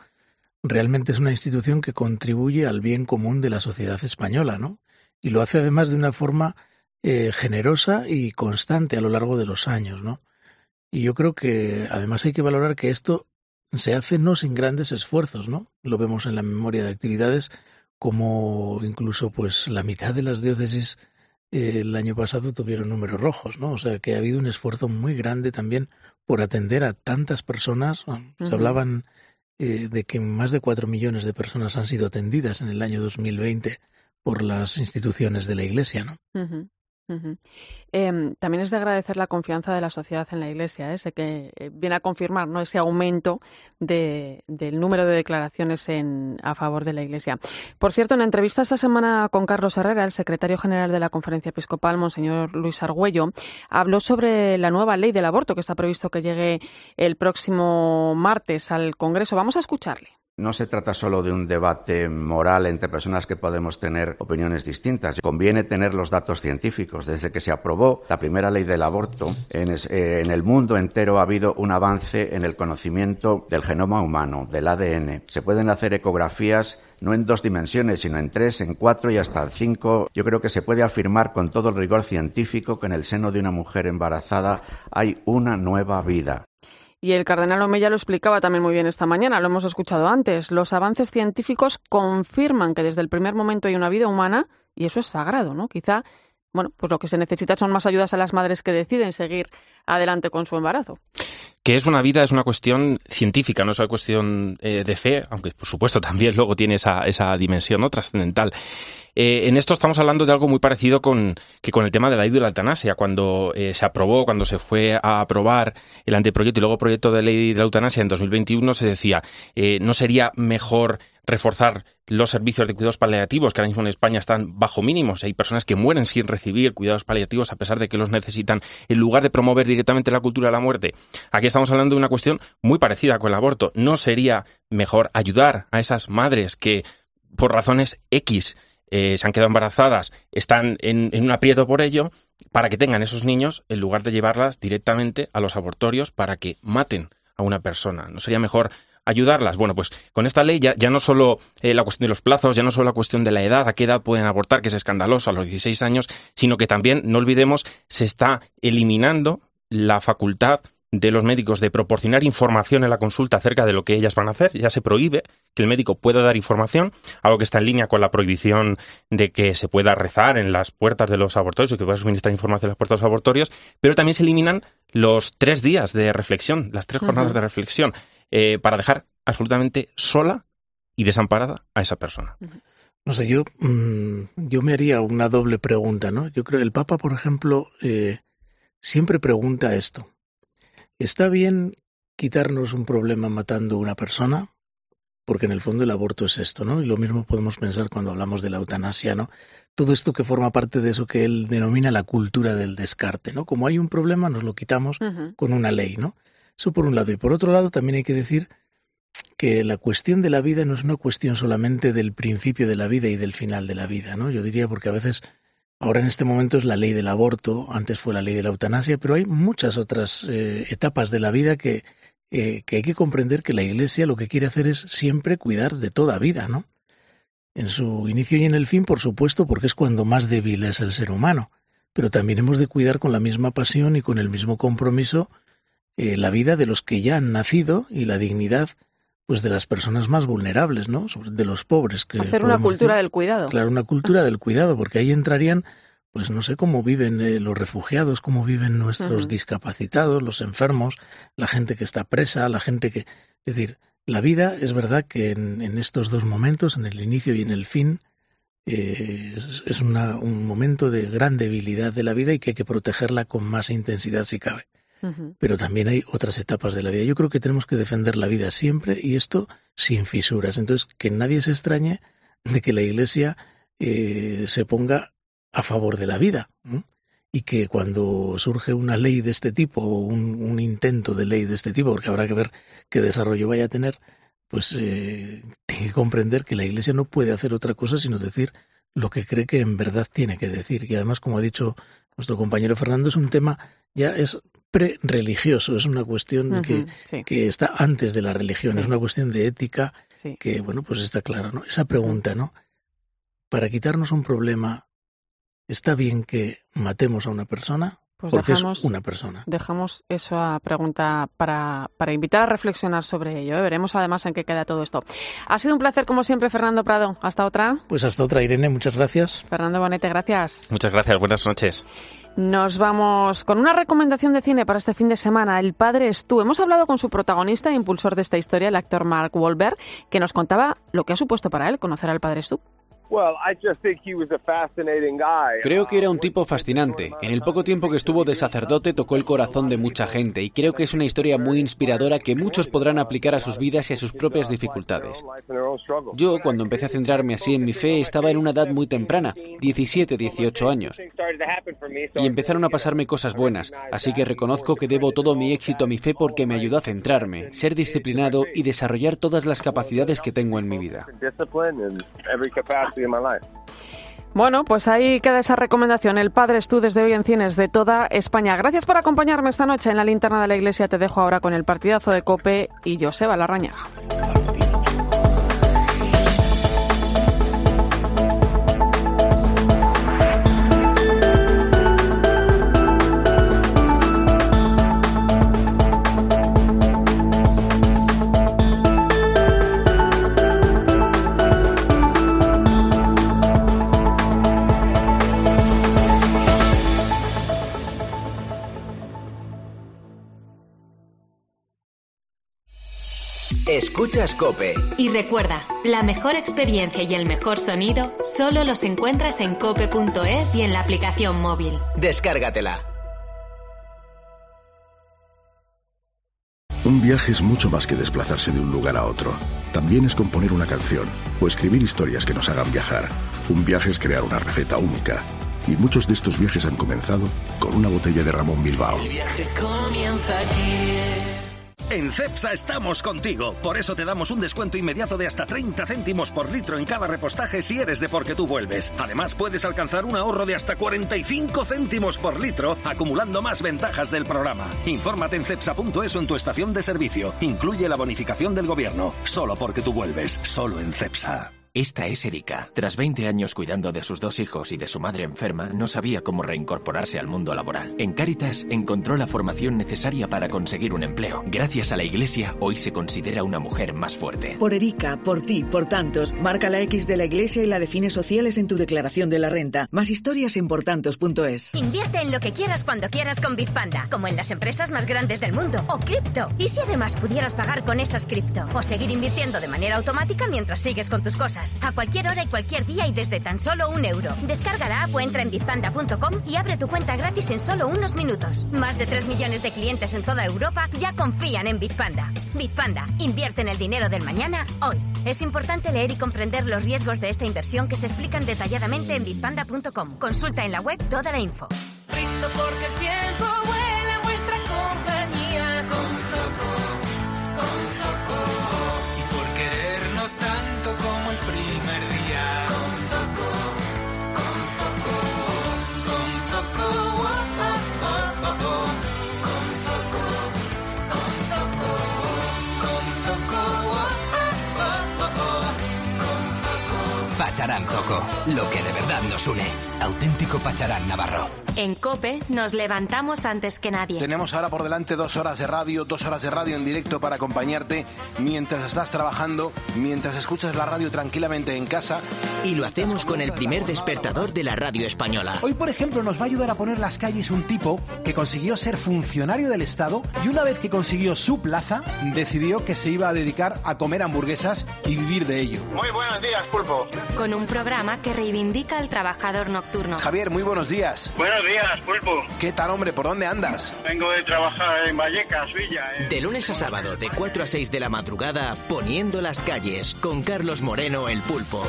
realmente es una institución que contribuye al bien común de la sociedad española, ¿no? Y lo hace además de una forma eh, generosa y constante a lo largo de los años, ¿no? Y yo creo que además hay que valorar que esto se hace no sin grandes esfuerzos, ¿no? Lo vemos en la memoria de actividades como incluso pues la mitad de las diócesis eh, el año pasado tuvieron números rojos, ¿no? O sea que ha habido un esfuerzo muy grande también por atender a tantas personas. Se uh -huh. hablaban eh, de que más de cuatro millones de personas han sido atendidas en el año 2020 por las instituciones de la Iglesia, ¿no? Uh -huh. Eh, también es de agradecer la confianza de la sociedad en la Iglesia, ¿eh? sé que eh, viene a confirmar ¿no? ese aumento de, del número de declaraciones en, a favor de la Iglesia. Por cierto, en entrevista esta semana con Carlos Herrera, el secretario general de la Conferencia Episcopal, Monseñor Luis Argüello, habló sobre la nueva ley del aborto que está previsto que llegue el próximo martes al Congreso. Vamos a escucharle. No se trata solo de un debate moral entre personas que podemos tener opiniones distintas. Conviene tener los datos científicos. Desde que se aprobó la primera ley del aborto, en, en, el mundo entero ha habido un avance en el conocimiento del genoma humano, del ADN. Se pueden hacer ecografías no en dos dimensiones, sino en tres, en cuatro y hasta cinco. Yo creo que se puede afirmar con todo el rigor científico que en el seno de una mujer embarazada hay una nueva vida. Y el cardenal Omeya lo explicaba también muy bien esta mañana, lo hemos escuchado antes. Los avances científicos confirman que desde el primer momento hay una vida humana y eso es sagrado, ¿no? Quizá, bueno, pues lo que se necesita son más ayudas a las madres que deciden seguir adelante con su embarazo. Que es una vida, es una cuestión científica, no es una cuestión eh, de fe, aunque por supuesto también luego tiene esa, esa dimensión ¿no? trascendental. Eh, en esto estamos hablando de algo muy parecido con, que con el tema de la ley de la eutanasia. Cuando eh, se aprobó, cuando se fue a aprobar el anteproyecto y luego proyecto de ley de la eutanasia en 2021, se decía, ¿no sería mejor reforzar los servicios de cuidados paliativos que ahora mismo en España están bajo mínimos? Hay personas que mueren sin recibir cuidados paliativos a pesar de que los necesitan, en lugar de promover directamente la cultura de la muerte. Aquí estamos hablando de una cuestión muy parecida con el aborto. ¿No sería mejor ayudar a esas madres que, por razones X, eh, se han quedado embarazadas, están en, en un aprieto por ello, para que tengan esos niños en lugar de llevarlas directamente a los abortorios para que maten a una persona. ¿No sería mejor ayudarlas? Bueno, pues con esta ley ya, ya no solo eh, la cuestión de los plazos, ya no solo la cuestión de la edad, a qué edad pueden abortar, que es escandaloso a los 16 años, sino que también, no olvidemos, se está eliminando la facultad de los médicos de proporcionar información en la consulta acerca de lo que ellas van a hacer. Ya se prohíbe que el médico pueda dar información, algo que está en línea con la prohibición de que se pueda rezar en las puertas de los abortorios o que pueda suministrar información en las puertas de los abortorios, pero también se eliminan los tres días de reflexión, las tres jornadas de reflexión, eh, para dejar absolutamente sola y desamparada a esa persona. No sé, yo, mm, yo me haría una doble pregunta, ¿no? Yo creo que el Papa, por ejemplo, eh, siempre pregunta esto. ¿Está bien quitarnos un problema matando a una persona? Porque en el fondo el aborto es esto, ¿no? Y lo mismo podemos pensar cuando hablamos de la eutanasia, ¿no? Todo esto que forma parte de eso que él denomina la cultura del descarte, ¿no? Como hay un problema, nos lo quitamos con una ley, ¿no? Eso por un lado. Y por otro lado, también hay que decir que la cuestión de la vida no es una cuestión solamente del principio de la vida y del final de la vida, ¿no? Yo diría porque a veces Ahora en este momento es la ley del aborto, antes fue la ley de la eutanasia, pero hay muchas otras eh, etapas de la vida que, eh, que hay que comprender que la Iglesia lo que quiere hacer es siempre cuidar de toda vida, ¿no? En su inicio y en el fin, por supuesto, porque es cuando más débil es el ser humano, pero también hemos de cuidar con la misma pasión y con el mismo compromiso eh, la vida de los que ya han nacido y la dignidad pues de las personas más vulnerables, ¿no? De los pobres. Que Hacer una cultura del cuidado. Claro, una cultura del cuidado, porque ahí entrarían, pues no sé cómo viven eh, los refugiados, cómo viven nuestros discapacitados, los enfermos, la gente que está presa, la gente que... Es decir, la vida es verdad que en, estos dos momentos, en el inicio y en el fin, eh, es, un momento de gran debilidad de la vida y que hay que protegerla con más intensidad si cabe pero también hay otras etapas de la vida. Yo creo que tenemos que defender la vida siempre y esto sin fisuras. Entonces, que nadie se extrañe de que la Iglesia eh, se ponga a favor de la vida. Y que cuando surge una ley de este tipo o un, intento de ley de este tipo, porque habrá que ver qué desarrollo vaya a tener, pues eh, tiene que comprender que la Iglesia no puede hacer otra cosa sino decir lo que cree que en verdad tiene que decir. Y además, como ha dicho nuestro compañero Fernando, es un tema ya es pre-religioso, es una cuestión que, que, está antes de la religión, es una cuestión de ética que, bueno, pues está clara, ¿no? Esa pregunta, ¿no? Para quitarnos un problema, ¿está bien que matemos a una persona? Pues porque dejamos, es una persona. Dejamos esa pregunta para, para invitar a reflexionar sobre ello. ¿eh? Veremos además en qué queda todo esto. Ha sido un placer, como siempre, Fernando Prado. Hasta otra. Pues hasta otra, Irene. Muchas gracias. Fernando Bonete, gracias. Muchas gracias. Buenas noches. Nos vamos con una recomendación de cine para este fin de semana. El padre es tú. Hemos hablado con su protagonista e impulsor de esta historia, el actor Mark Wahlberg, que nos contaba lo que ha supuesto para él conocer al padre Stu. Creo que era un tipo fascinante. En el poco tiempo que estuvo de sacerdote tocó el corazón de mucha gente y creo que es una historia muy inspiradora que muchos podrán aplicar a sus vidas y a sus propias dificultades. Yo, cuando empecé a centrarme así en mi fe, estaba en una edad muy temprana, 17, 18 años. Y empezaron a pasarme cosas buenas, así que reconozco que debo todo mi éxito a mi fe porque me ayudó a centrarme, ser disciplinado y desarrollar todas las capacidades que tengo en mi vida. Bueno, pues ahí queda esa recomendación. El Padre es tú desde hoy en cines de toda España. Gracias por acompañarme esta noche en la linterna de la iglesia. Te dejo ahora con el partidazo de Cope y Joseba Larrañaga. Escuchas Cope. Y recuerda, la mejor experiencia y el mejor sonido solo los encuentras en cope.es y en la aplicación móvil. Descárgatela. Un viaje es mucho más que desplazarse de un lugar a otro. También es componer una canción o escribir historias que nos hagan viajar. Un viaje es crear una receta única. Y muchos de estos viajes han comenzado con una botella de Ramón Bilbao. El viaje comienza aquí. En CEPSA estamos contigo. Por eso te damos un descuento inmediato de hasta 30 céntimos por litro en cada repostaje si eres de porque tú vuelves. Además, puedes alcanzar un ahorro de hasta 45 céntimos por litro, acumulando más ventajas del programa. Infórmate en cepsa.es en tu estación de servicio. Incluye la bonificación del gobierno. Solo porque tú vuelves. Solo en CEPSA. Esta es Erika. Tras 20 años cuidando de sus dos hijos y de su madre enferma, no sabía cómo reincorporarse al mundo laboral. En Cáritas encontró la formación necesaria para conseguir un empleo. Gracias a la Iglesia, hoy se considera una mujer más fuerte. Por Erika, por ti, por tantos, marca la X de la Iglesia y la define sociales en tu declaración de la renta. Más historias en portantos.es. Invierte en lo que quieras cuando quieras con Bitpanda, como en las empresas más grandes del mundo, o cripto. ¿Y si además pudieras pagar con esas cripto? O seguir invirtiendo de manera automática mientras sigues con tus cosas a cualquier hora y cualquier día y desde tan solo un euro. Descarga la app o entra en bitpanda.com y abre tu cuenta gratis en solo unos minutos. Más de 3 millones de clientes en toda Europa ya confían en Bitpanda. Bitpanda, invierte en el dinero del mañana hoy. Es importante leer y comprender los riesgos de esta inversión que se explican detalladamente en bitpanda.com. Consulta en la web toda la info. Brindo porque el tiempo vuela en vuestra compañía. Con Zoco, con Zoco. Y por querernos tanto Pacharán Zoco, lo que de verdad nos une. Auténtico Pacharán Navarro. En Cope nos levantamos antes que nadie. Tenemos ahora por delante dos horas de radio, dos horas de radio en directo para acompañarte mientras estás trabajando, mientras escuchas la radio tranquilamente en casa. Y lo hacemos con el primer despertador de la radio española. Hoy, por ejemplo, nos va a ayudar a poner las calles un tipo que consiguió ser funcionario del Estado y una vez que consiguió su plaza, decidió que se iba a dedicar a comer hamburguesas y vivir de ello. Muy buenos días, Pulpo. Con un programa que reivindica al trabajador nocturno. Javier, muy buenos días. Buenos días, Pulpo. ¿Qué tal, hombre? ¿Por dónde andas? Vengo de trabajar en Vallecas, Villa. eh. De lunes a sábado, de 4 a 6 de la madrugada, poniendo las calles, con Carlos Moreno el pulpo.